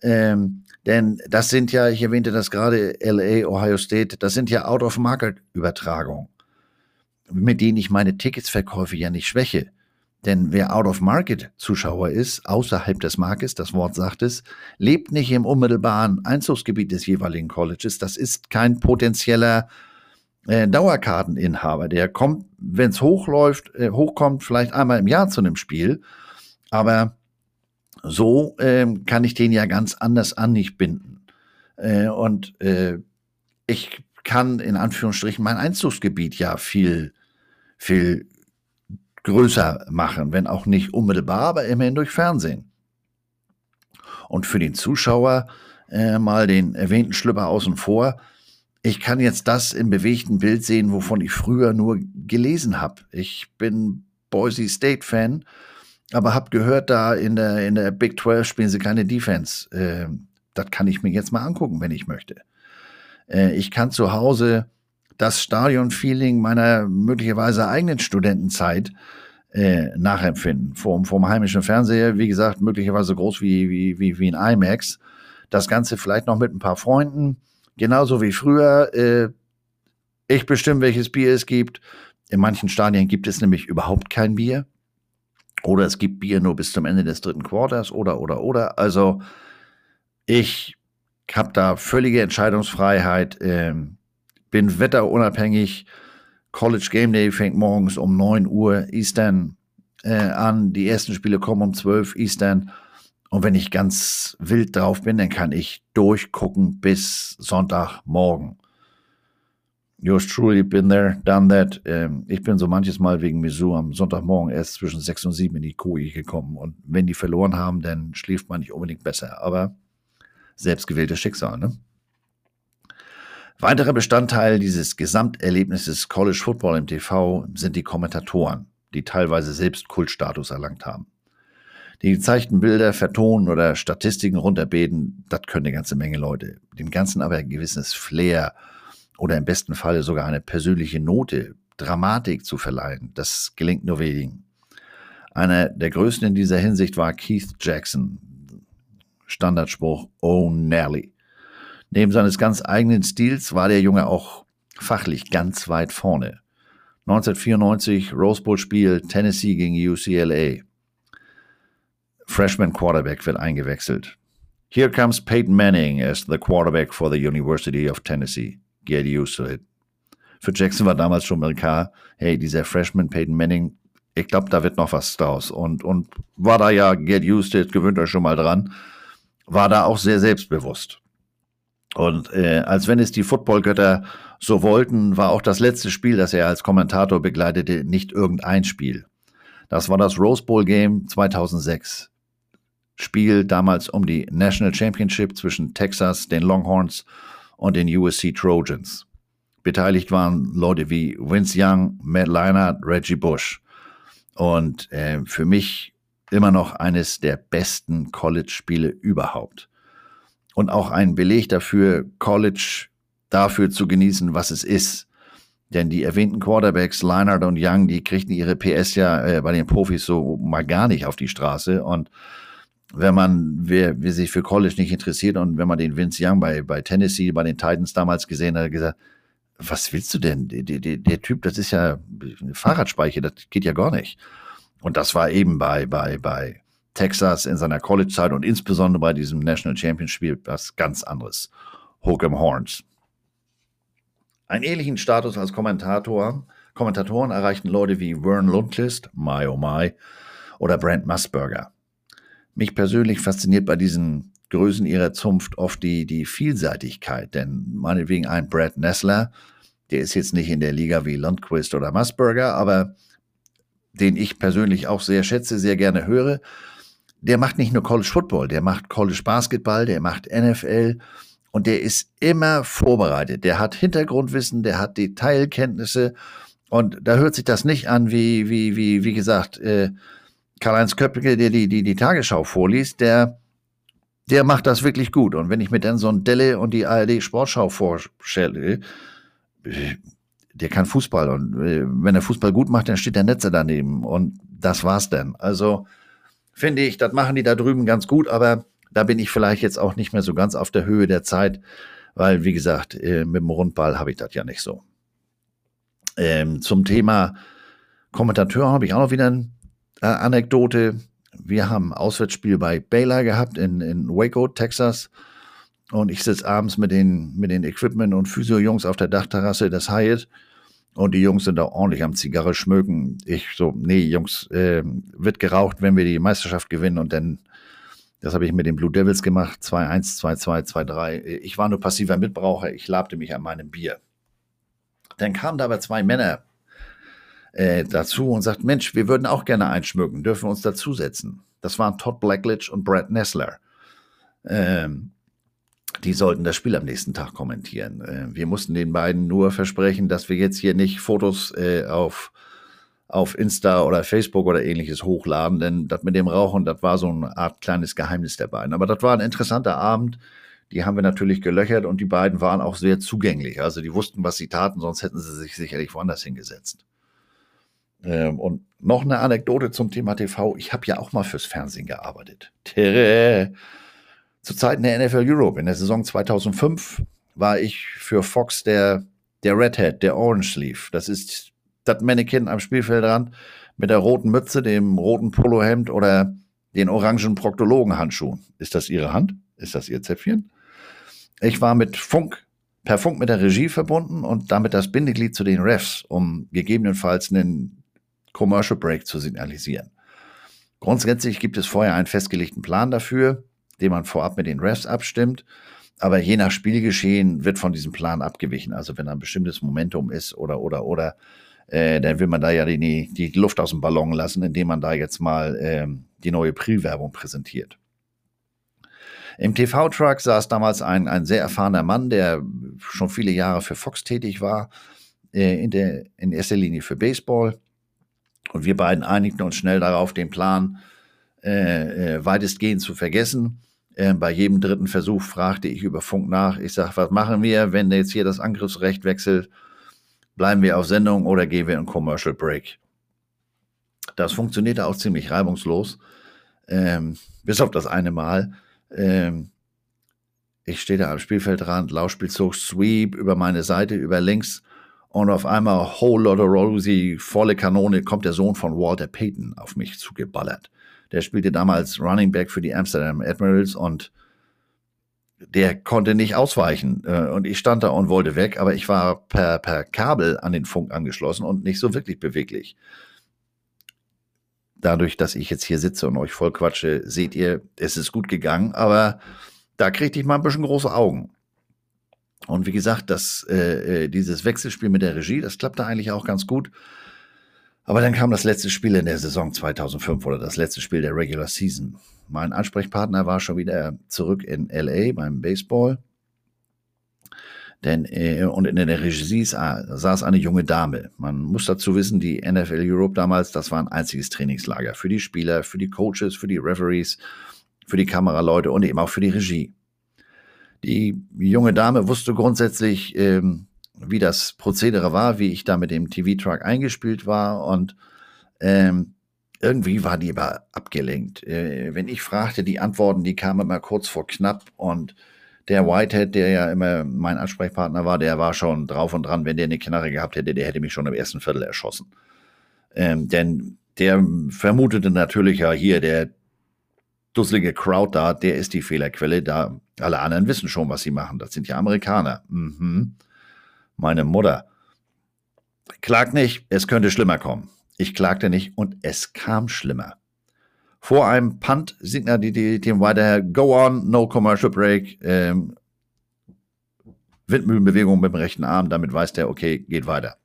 Ähm, denn das sind ja, ich erwähnte das gerade, LA, Ohio State, das sind ja Out-of-Market-Übertragungen, mit denen ich meine Ticketsverkäufe ja nicht schwäche. Denn wer Out-of-Market-Zuschauer ist, außerhalb des Marktes, das Wort sagt es, lebt nicht im unmittelbaren Einzugsgebiet des jeweiligen Colleges. Das ist kein potenzieller äh, Dauerkarteninhaber. Der kommt, wenn es hochläuft, äh, hochkommt, vielleicht einmal im Jahr zu einem Spiel. Aber so äh, kann ich den ja ganz anders an nicht binden. Äh, und ich kann in Anführungsstrichen mein Einzugsgebiet ja viel, viel größer machen, wenn auch nicht unmittelbar, aber immerhin durch Fernsehen. Und für den Zuschauer äh, mal den erwähnten Schlüpper außen vor. Ich kann jetzt das im bewegten Bild sehen, wovon ich früher nur gelesen habe. Ich bin Boise State Fan, aber habe gehört, da in der, in der Big 12 spielen sie keine Defense. Äh, das kann ich mir jetzt mal angucken, wenn ich möchte. Äh, ich kann zu Hause das Stadion-Feeling meiner möglicherweise eigenen Studentenzeit äh, nachempfinden. Vom, vom heimischen Fernseher, wie gesagt, möglicherweise groß wie, wie, wie, wie ein IMAX. Das Ganze vielleicht noch mit ein paar Freunden, genauso wie früher. Äh, ich bestimme, welches Bier es gibt. In manchen Stadien gibt es nämlich überhaupt kein Bier. Oder es gibt Bier nur bis zum Ende des dritten Quarters oder, oder, oder. Also ich habe da völlige Entscheidungsfreiheit, ähm, bin wetterunabhängig. College Game Day fängt morgens um 9 Uhr Eastern äh, an. Die ersten Spiele kommen um 12 Eastern. Und wenn ich ganz wild drauf bin, dann kann ich durchgucken bis Sonntagmorgen. Yours truly been there, done that. Ähm, ich bin so manches Mal wegen Mizzou am Sonntagmorgen erst zwischen sechs und sieben in die Koji gekommen. Und wenn die verloren haben, dann schläft man nicht unbedingt besser. Aber selbstgewähltes Schicksal, ne? Weiterer Bestandteil dieses Gesamterlebnisses College Football im TV sind die Kommentatoren, die teilweise selbst Kultstatus erlangt haben. Die gezeigten Bilder vertonen oder Statistiken runterbeten, das können eine ganze Menge Leute. Dem Ganzen aber ein gewisses Flair oder im besten Falle sogar eine persönliche Note, Dramatik zu verleihen. Das gelingt nur wenigen. Einer der größten in dieser Hinsicht war Keith Jackson. Standardspruch Oh Nelly. Neben seines ganz eigenen Stils war der Junge auch fachlich ganz weit vorne. 1994 Rose Bowl Spiel Tennessee gegen UCLA. Freshman Quarterback wird eingewechselt. Here comes Peyton Manning as the quarterback for the University of Tennessee get used to it. Für Jackson war damals schon mal klar, hey, dieser Freshman Peyton Manning, ich glaube, da wird noch was draus. Und, und war da ja, get used to it, gewöhnt euch schon mal dran, war da auch sehr selbstbewusst. Und äh, als wenn es die Footballgötter so wollten, war auch das letzte Spiel, das er als Kommentator begleitete, nicht irgendein Spiel. Das war das Rose Bowl Game 2006. Spiel damals um die National Championship zwischen Texas, den Longhorns und den USC Trojans. Beteiligt waren Leute wie Vince Young, Matt Leinart, Reggie Bush. Und äh, für mich immer noch eines der besten College-Spiele überhaupt. Und auch ein Beleg dafür, College dafür zu genießen, was es ist. Denn die erwähnten Quarterbacks, Leinart und Young, die kriegten ihre PS ja äh, bei den Profis so mal gar nicht auf die Straße. Und wenn man, wer, wer sich für College nicht interessiert und wenn man den Vince Young bei, bei Tennessee, bei den Titans damals gesehen hat, hat gesagt, was willst du denn? Der, der, der Typ, das ist ja eine Fahrradspeiche, das geht ja gar nicht. Und das war eben bei, bei, bei Texas in seiner College-Zeit und insbesondere bei diesem National Championship was ganz anderes. Hook'em Horns. Einen ähnlichen Status als Kommentator, Kommentatoren erreichten Leute wie Vern Lundquist, My Oh My, oder Brent Musburger. Mich persönlich fasziniert bei diesen Größen ihrer Zunft oft die, die Vielseitigkeit, denn meinetwegen ein Brad Nessler, der ist jetzt nicht in der Liga wie Lundquist oder Musburger, aber den ich persönlich auch sehr schätze, sehr gerne höre, der macht nicht nur College Football, der macht College Basketball, der macht NFL und der ist immer vorbereitet. Der hat Hintergrundwissen, der hat Detailkenntnisse und da hört sich das nicht an wie, wie, wie, wie gesagt, äh, Karl-Heinz Köppke, der die, die, die Tagesschau vorliest, der, der macht das wirklich gut. Und wenn ich mir dann so ein Delle und die ARD Sportschau vorstelle, der kann Fußball. Und äh, wenn er Fußball gut macht, dann steht der Netzer daneben. Und das war's dann. Also finde ich, das machen die da drüben ganz gut, aber da bin ich vielleicht jetzt auch nicht mehr so ganz auf der Höhe der Zeit, weil, wie gesagt, äh, mit dem Rundball habe ich das ja nicht so. Ähm, zum Thema Kommentateur habe ich auch noch wieder ein äh, Anekdote. Wir haben ein Auswärtsspiel bei Baylor gehabt in, in Waco, Texas. Und ich sitze abends mit den, mit den Equipment- und Physio-Jungs auf der Dachterrasse des Hyatt. Und die Jungs sind da ordentlich am Zigarre schmücken. Ich so, nee, Jungs, äh, wird geraucht, wenn wir die Meisterschaft gewinnen. Und dann, das habe ich mit den Blue Devils gemacht. 2-1, 2-2, 2-3. Ich war nur passiver Mitbraucher. Ich labte mich an meinem Bier. Dann kamen da aber zwei Männer äh, dazu und sagt, Mensch, wir würden auch gerne einschmücken, dürfen wir uns dazusetzen. Das waren Todd Blackledge und Brad Nessler. Ähm, die sollten das Spiel am nächsten Tag kommentieren. Äh, wir mussten den beiden nur versprechen, dass wir jetzt hier nicht Fotos äh, auf, auf Insta oder Facebook oder ähnliches hochladen, denn das mit dem Rauchen, das war so eine Art kleines Geheimnis der beiden. Aber das war ein interessanter Abend. Die haben wir natürlich gelöchert und die beiden waren auch sehr zugänglich. Also die wussten, was sie taten, sonst hätten sie sich sicherlich woanders hingesetzt. Ähm, und noch eine Anekdote zum Thema TV. Ich habe ja auch mal fürs Fernsehen gearbeitet. Tere. Zu Zeiten der NFL Europe in der Saison 2005 war ich für Fox der, der Redhead, der Orange Sleeve. Das ist das Mannequin am Spielfeldrand mit der roten Mütze, dem roten Polohemd oder den orangen Proktologenhandschuhen. Ist das Ihre Hand? Ist das Ihr Zäpfchen? Ich war mit Funk, per Funk mit der Regie verbunden und damit das Bindeglied zu den Refs, um gegebenenfalls einen Commercial Break zu signalisieren. Grundsätzlich gibt es vorher einen festgelegten Plan dafür, den man vorab mit den Refs abstimmt. Aber je nach Spielgeschehen wird von diesem Plan abgewichen. Also wenn ein bestimmtes Momentum ist oder, oder, oder, äh, dann will man da ja die, die Luft aus dem Ballon lassen, indem man da jetzt mal ähm, die neue Pre-Werbung präsentiert. Im TV-Truck saß damals ein, ein sehr erfahrener Mann, der schon viele Jahre für Fox tätig war, äh, in, der, in erster Linie für Baseball. Und wir beiden einigten uns schnell darauf, den Plan äh, äh, weitestgehend zu vergessen. Äh, bei jedem dritten Versuch fragte ich über Funk nach. Ich sage, was machen wir, wenn jetzt hier das Angriffsrecht wechselt? Bleiben wir auf Sendung oder gehen wir in Commercial Break? Das funktionierte auch ziemlich reibungslos, ähm, bis auf das eine Mal. Ähm, ich stehe da am Spielfeldrand, Laufspielzug, Sweep über meine Seite, über links und auf einmal Whole Lotta Rosie, volle Kanone, kommt der Sohn von Walter Payton auf mich zugeballert. Der spielte damals Running Back für die Amsterdam Admirals und der konnte nicht ausweichen. Äh, und ich stand da und wollte weg, aber ich war per, per Kabel an den Funk angeschlossen und nicht so wirklich beweglich dadurch, dass ich jetzt hier sitze und euch voll quatsche, seht ihr, es ist gut gegangen, aber da kriegte ich mal ein bisschen große Augen. Und wie gesagt, das, äh, äh, dieses Wechselspiel mit der Regie, das klappte eigentlich auch ganz gut. Aber dann kam das letzte Spiel in der Saison 2005 oder das letzte Spiel der Regular Season. Mein Ansprechpartner war schon wieder zurück in LA beim Baseball. Denn, äh, und in der Regie saß eine junge Dame. Man muss dazu wissen, die NFL Europe damals, das war ein einziges Trainingslager für die Spieler, für die Coaches, für die Referees, für die Kameraleute und eben auch für die Regie. Die junge Dame wusste grundsätzlich, ähm, wie das Prozedere war, wie ich da mit dem TV-Truck eingespielt war und ähm, irgendwie war die aber abgelenkt. Äh, wenn ich fragte, die Antworten, die kamen immer kurz vor knapp und der Whitehead, der ja immer mein Ansprechpartner war, der war schon drauf und dran, wenn der eine Knarre gehabt hätte, der hätte mich schon im ersten Viertel erschossen. Ähm, denn der vermutete natürlich ja hier, der dusselige Crowd da, der ist die Fehlerquelle. Da alle anderen wissen schon, was sie machen. Das sind ja Amerikaner. Mhm. Meine Mutter. Klag nicht, es könnte schlimmer kommen. Ich klagte nicht und es kam schlimmer. Vor einem Punt signalisiert dem weiter Go on, no commercial break. Ähm, Windmühlenbewegung mit dem rechten Arm, damit weiß der, okay, geht weiter.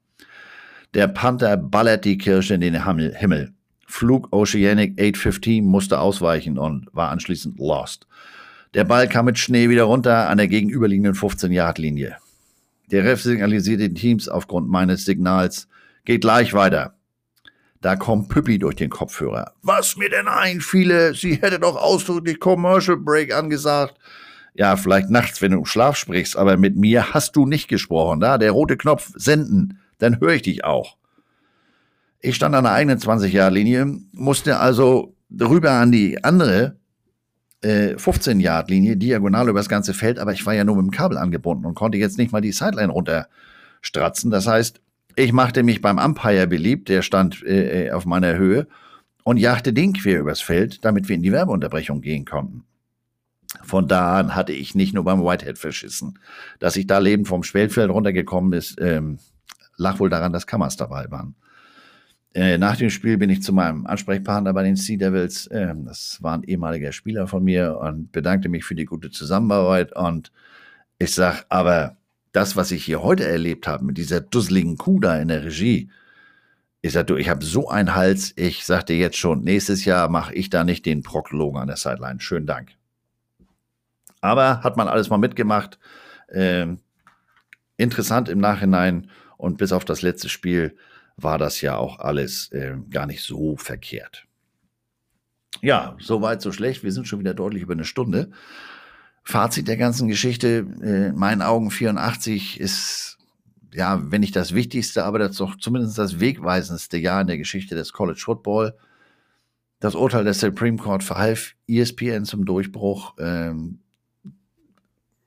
Der Panther ballert die Kirsche in den Himmel. Flug Oceanic 815 musste ausweichen und war anschließend lost. Der Ball kam mit Schnee wieder runter an der gegenüberliegenden 15-Yard-Linie. Der Ref signalisiert den Teams aufgrund meines Signals, geht gleich weiter. Da kommt Püppi durch den Kopfhörer. Was mir denn einfiele, sie hätte doch ausdrücklich Commercial Break angesagt. Ja, vielleicht nachts, wenn du im Schlaf sprichst, aber mit mir hast du nicht gesprochen. Da, der rote Knopf senden, dann höre ich dich auch. Ich stand an der eigenen 20-Jahr-Linie, musste also rüber an die andere äh, 15-Yard-Linie, diagonal über das ganze Feld, aber ich war ja nur mit dem Kabel angebunden und konnte jetzt nicht mal die Sideline runterstratzen. Das heißt, ich machte mich beim Umpire beliebt, der stand äh, äh, auf meiner Höhe und jagte den quer übers Feld, damit wir in die Werbeunterbrechung gehen konnten. Von da an hatte ich nicht nur beim Whitehead verschissen. Dass ich da lebend vom Spielfeld runtergekommen ist, ähm, lag wohl daran, dass Kammers dabei waren. Äh, nach dem Spiel bin ich zu meinem Ansprechpartner bei den Sea Devils. Äh, das war ein ehemaliger Spieler von mir und bedankte mich für die gute Zusammenarbeit. Und ich sag, aber das, was ich hier heute erlebt habe, mit dieser dusseligen Kuh da in der Regie, ich sag du, ich habe so einen Hals, ich sagte jetzt schon, nächstes Jahr mache ich da nicht den Proktologen an der Sideline. Schönen Dank. Aber hat man alles mal mitgemacht. Ähm, interessant im Nachhinein und bis auf das letzte Spiel war das ja auch alles äh, gar nicht so verkehrt. Ja, so weit, so schlecht. Wir sind schon wieder deutlich über eine Stunde. Fazit der ganzen Geschichte, äh, in meinen Augen 84 ist ja, wenn nicht das wichtigste, aber das doch zumindest das wegweisendste Jahr in der Geschichte des College Football. Das Urteil des Supreme Court verhalf ESPN zum Durchbruch. Ähm,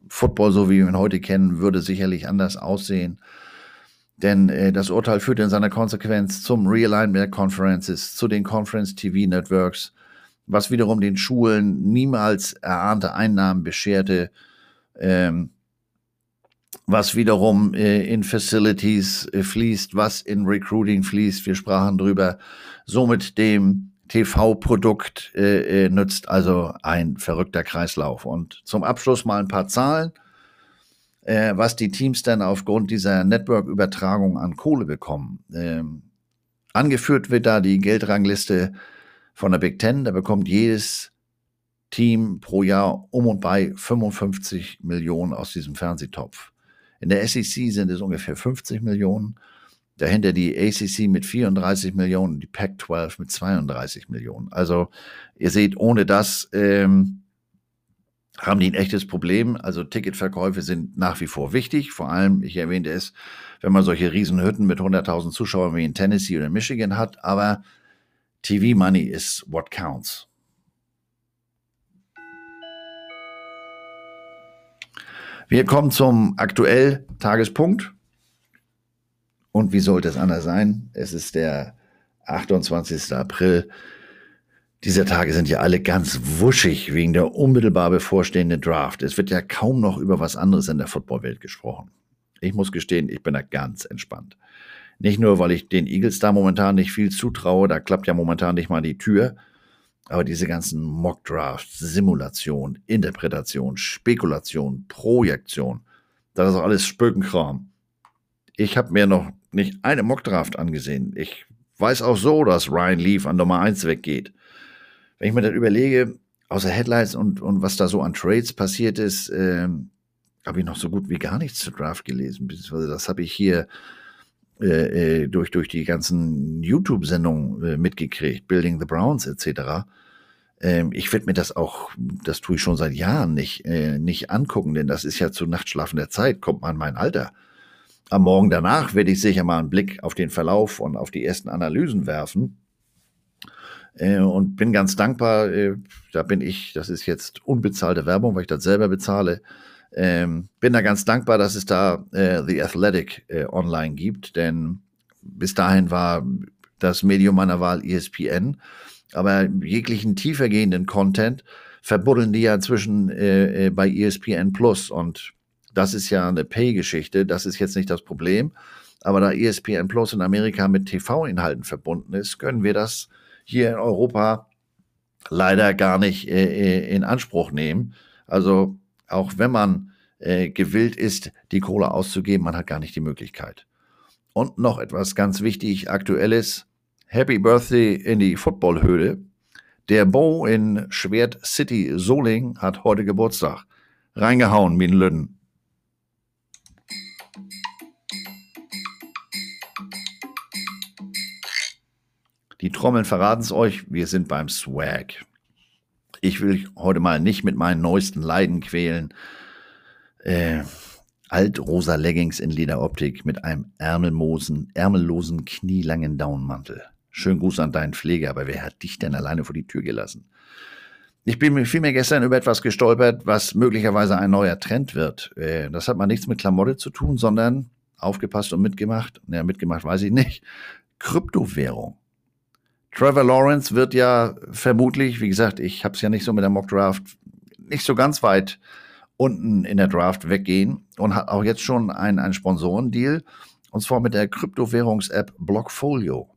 Football, so wie wir ihn heute kennen, würde sicherlich anders aussehen. Denn äh, das Urteil führte in seiner Konsequenz zum Realignment Conferences, zu den Conference TV Networks, was wiederum den Schulen niemals erahnte Einnahmen bescherte. Ähm, was wiederum äh, in Facilities äh, fließt, was in Recruiting fließt. Wir sprachen drüber. Somit dem TV-Produkt äh, äh, nützt also ein verrückter Kreislauf. Und zum Abschluss mal ein paar Zahlen, äh, was die Teams dann aufgrund dieser Network-Übertragung an Kohle bekommen. Ähm, angeführt wird da die Geldrangliste von der Big Ten. Da bekommt jedes Team pro Jahr um und bei 55 Millionen aus diesem Fernsehtopf. In der SEC sind es ungefähr 50 Millionen. Dahinter die ACC mit 34 Millionen, die Pac-12 mit 32 Millionen. Also ihr seht, ohne das ähm, haben die ein echtes Problem. Also Ticketverkäufe sind nach wie vor wichtig. Vor allem, ich erwähnte es, wenn man solche Riesenhütten mit 100.000 Zuschauern wie in Tennessee oder Michigan hat. Aber TV Money is what counts. Wir kommen zum aktuell Tagespunkt. Und wie sollte es anders sein? Es ist der 28. April. Diese Tage sind ja alle ganz wuschig wegen der unmittelbar bevorstehenden Draft. Es wird ja kaum noch über was anderes in der Footballwelt gesprochen. Ich muss gestehen, ich bin da ganz entspannt. Nicht nur, weil ich den Eagles da momentan nicht viel zutraue, da klappt ja momentan nicht mal die Tür, aber diese ganzen Mock-Drafts, Simulation, Interpretation, Spekulation, Projektion, das ist auch alles Spökenkram. Ich habe mir noch nicht eine Mock-Draft angesehen. Ich weiß auch so, dass Ryan Leaf an Nummer 1 weggeht. Wenn ich mir das überlege, außer Headlines und, und was da so an Trades passiert ist, äh, habe ich noch so gut wie gar nichts zur Draft gelesen. Beziehungsweise das habe ich hier äh, äh, durch, durch die ganzen YouTube-Sendungen äh, mitgekriegt, Building the Browns etc. Ähm, ich würde mir das auch, das tue ich schon seit Jahren nicht, äh, nicht angucken, denn das ist ja zu nachtschlafender Zeit, kommt man mein Alter. Am Morgen danach werde ich sicher mal einen Blick auf den Verlauf und auf die ersten Analysen werfen. Äh, und bin ganz dankbar, äh, da bin ich, das ist jetzt unbezahlte Werbung, weil ich das selber bezahle, ähm, bin da ganz dankbar, dass es da äh, The Athletic äh, online gibt, denn bis dahin war das Medium meiner Wahl ESPN, aber jeglichen tiefergehenden Content verbuddeln die ja inzwischen äh, äh bei ESPN Plus. Und das ist ja eine Pay-Geschichte, das ist jetzt nicht das Problem, aber da ESPN Plus in Amerika mit TV-Inhalten verbunden ist, können wir das hier in Europa leider gar nicht äh, äh in Anspruch nehmen. Also auch wenn man äh, gewillt ist, die Kohle auszugeben, man hat gar nicht die Möglichkeit. Und noch etwas ganz wichtig, aktuelles. Happy Birthday in die Footballhöhle. Der Bo in Schwert City Soling hat heute Geburtstag. Reingehauen, Min Lüden. Die Trommeln verraten es euch, wir sind beim Swag. Ich will heute mal nicht mit meinen neuesten Leiden quälen. Äh, altrosa Leggings in Lederoptik mit einem ärmellosen, ärmellosen, knielangen Daunenmantel. Schönen Gruß an deinen Pfleger, aber wer hat dich denn alleine vor die Tür gelassen? Ich bin vielmehr gestern über etwas gestolpert, was möglicherweise ein neuer Trend wird. Äh, das hat mal nichts mit Klamotte zu tun, sondern aufgepasst und mitgemacht. Ja, mitgemacht weiß ich nicht. Kryptowährung. Trevor Lawrence wird ja vermutlich, wie gesagt, ich habe es ja nicht so mit der Mock Draft, nicht so ganz weit unten in der Draft weggehen und hat auch jetzt schon einen, einen Sponsorendeal und zwar mit der Kryptowährungs-App Blockfolio.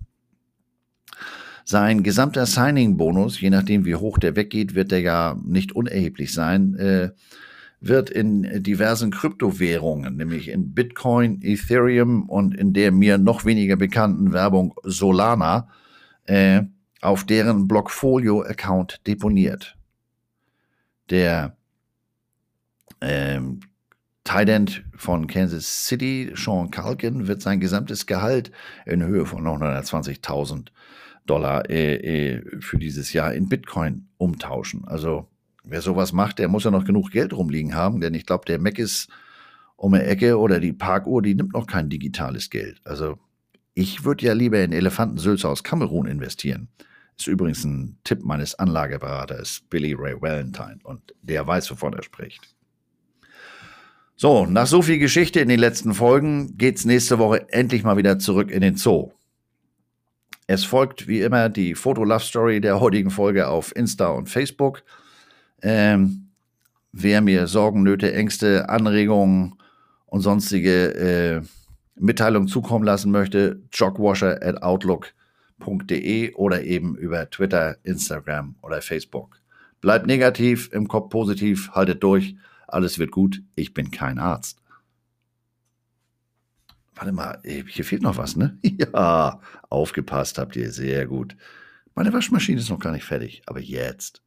Sein gesamter Signing-Bonus, je nachdem wie hoch der weggeht, wird der ja nicht unerheblich sein, äh, wird in diversen Kryptowährungen, nämlich in Bitcoin, Ethereum und in der mir noch weniger bekannten Werbung Solana, äh, auf deren Blockfolio-Account deponiert. Der ähm, Tight von Kansas City, Sean Calkin, wird sein gesamtes Gehalt in Höhe von 920.000 Dollar äh, äh, für dieses Jahr in Bitcoin umtauschen. Also wer sowas macht, der muss ja noch genug Geld rumliegen haben, denn ich glaube, der Mac ist um die Ecke oder die Parkuhr, die nimmt noch kein digitales Geld. Also ich würde ja lieber in Elefantensülze aus Kamerun investieren. Ist übrigens ein Tipp meines Anlageberaters Billy Ray Valentine und der weiß, wovon er spricht. So, nach so viel Geschichte in den letzten Folgen geht's nächste Woche endlich mal wieder zurück in den Zoo. Es folgt wie immer die Foto-Love-Story der heutigen Folge auf Insta und Facebook. Ähm, wer mir Sorgen, Nöte, Ängste, Anregungen und sonstige äh, Mitteilungen zukommen lassen möchte, jogwasher at outlook.de oder eben über Twitter, Instagram oder Facebook. Bleibt negativ, im Kopf positiv, haltet durch, alles wird gut, ich bin kein Arzt. Warte mal, hier fehlt noch was, ne? Ja, aufgepasst habt ihr, sehr gut. Meine Waschmaschine ist noch gar nicht fertig, aber jetzt.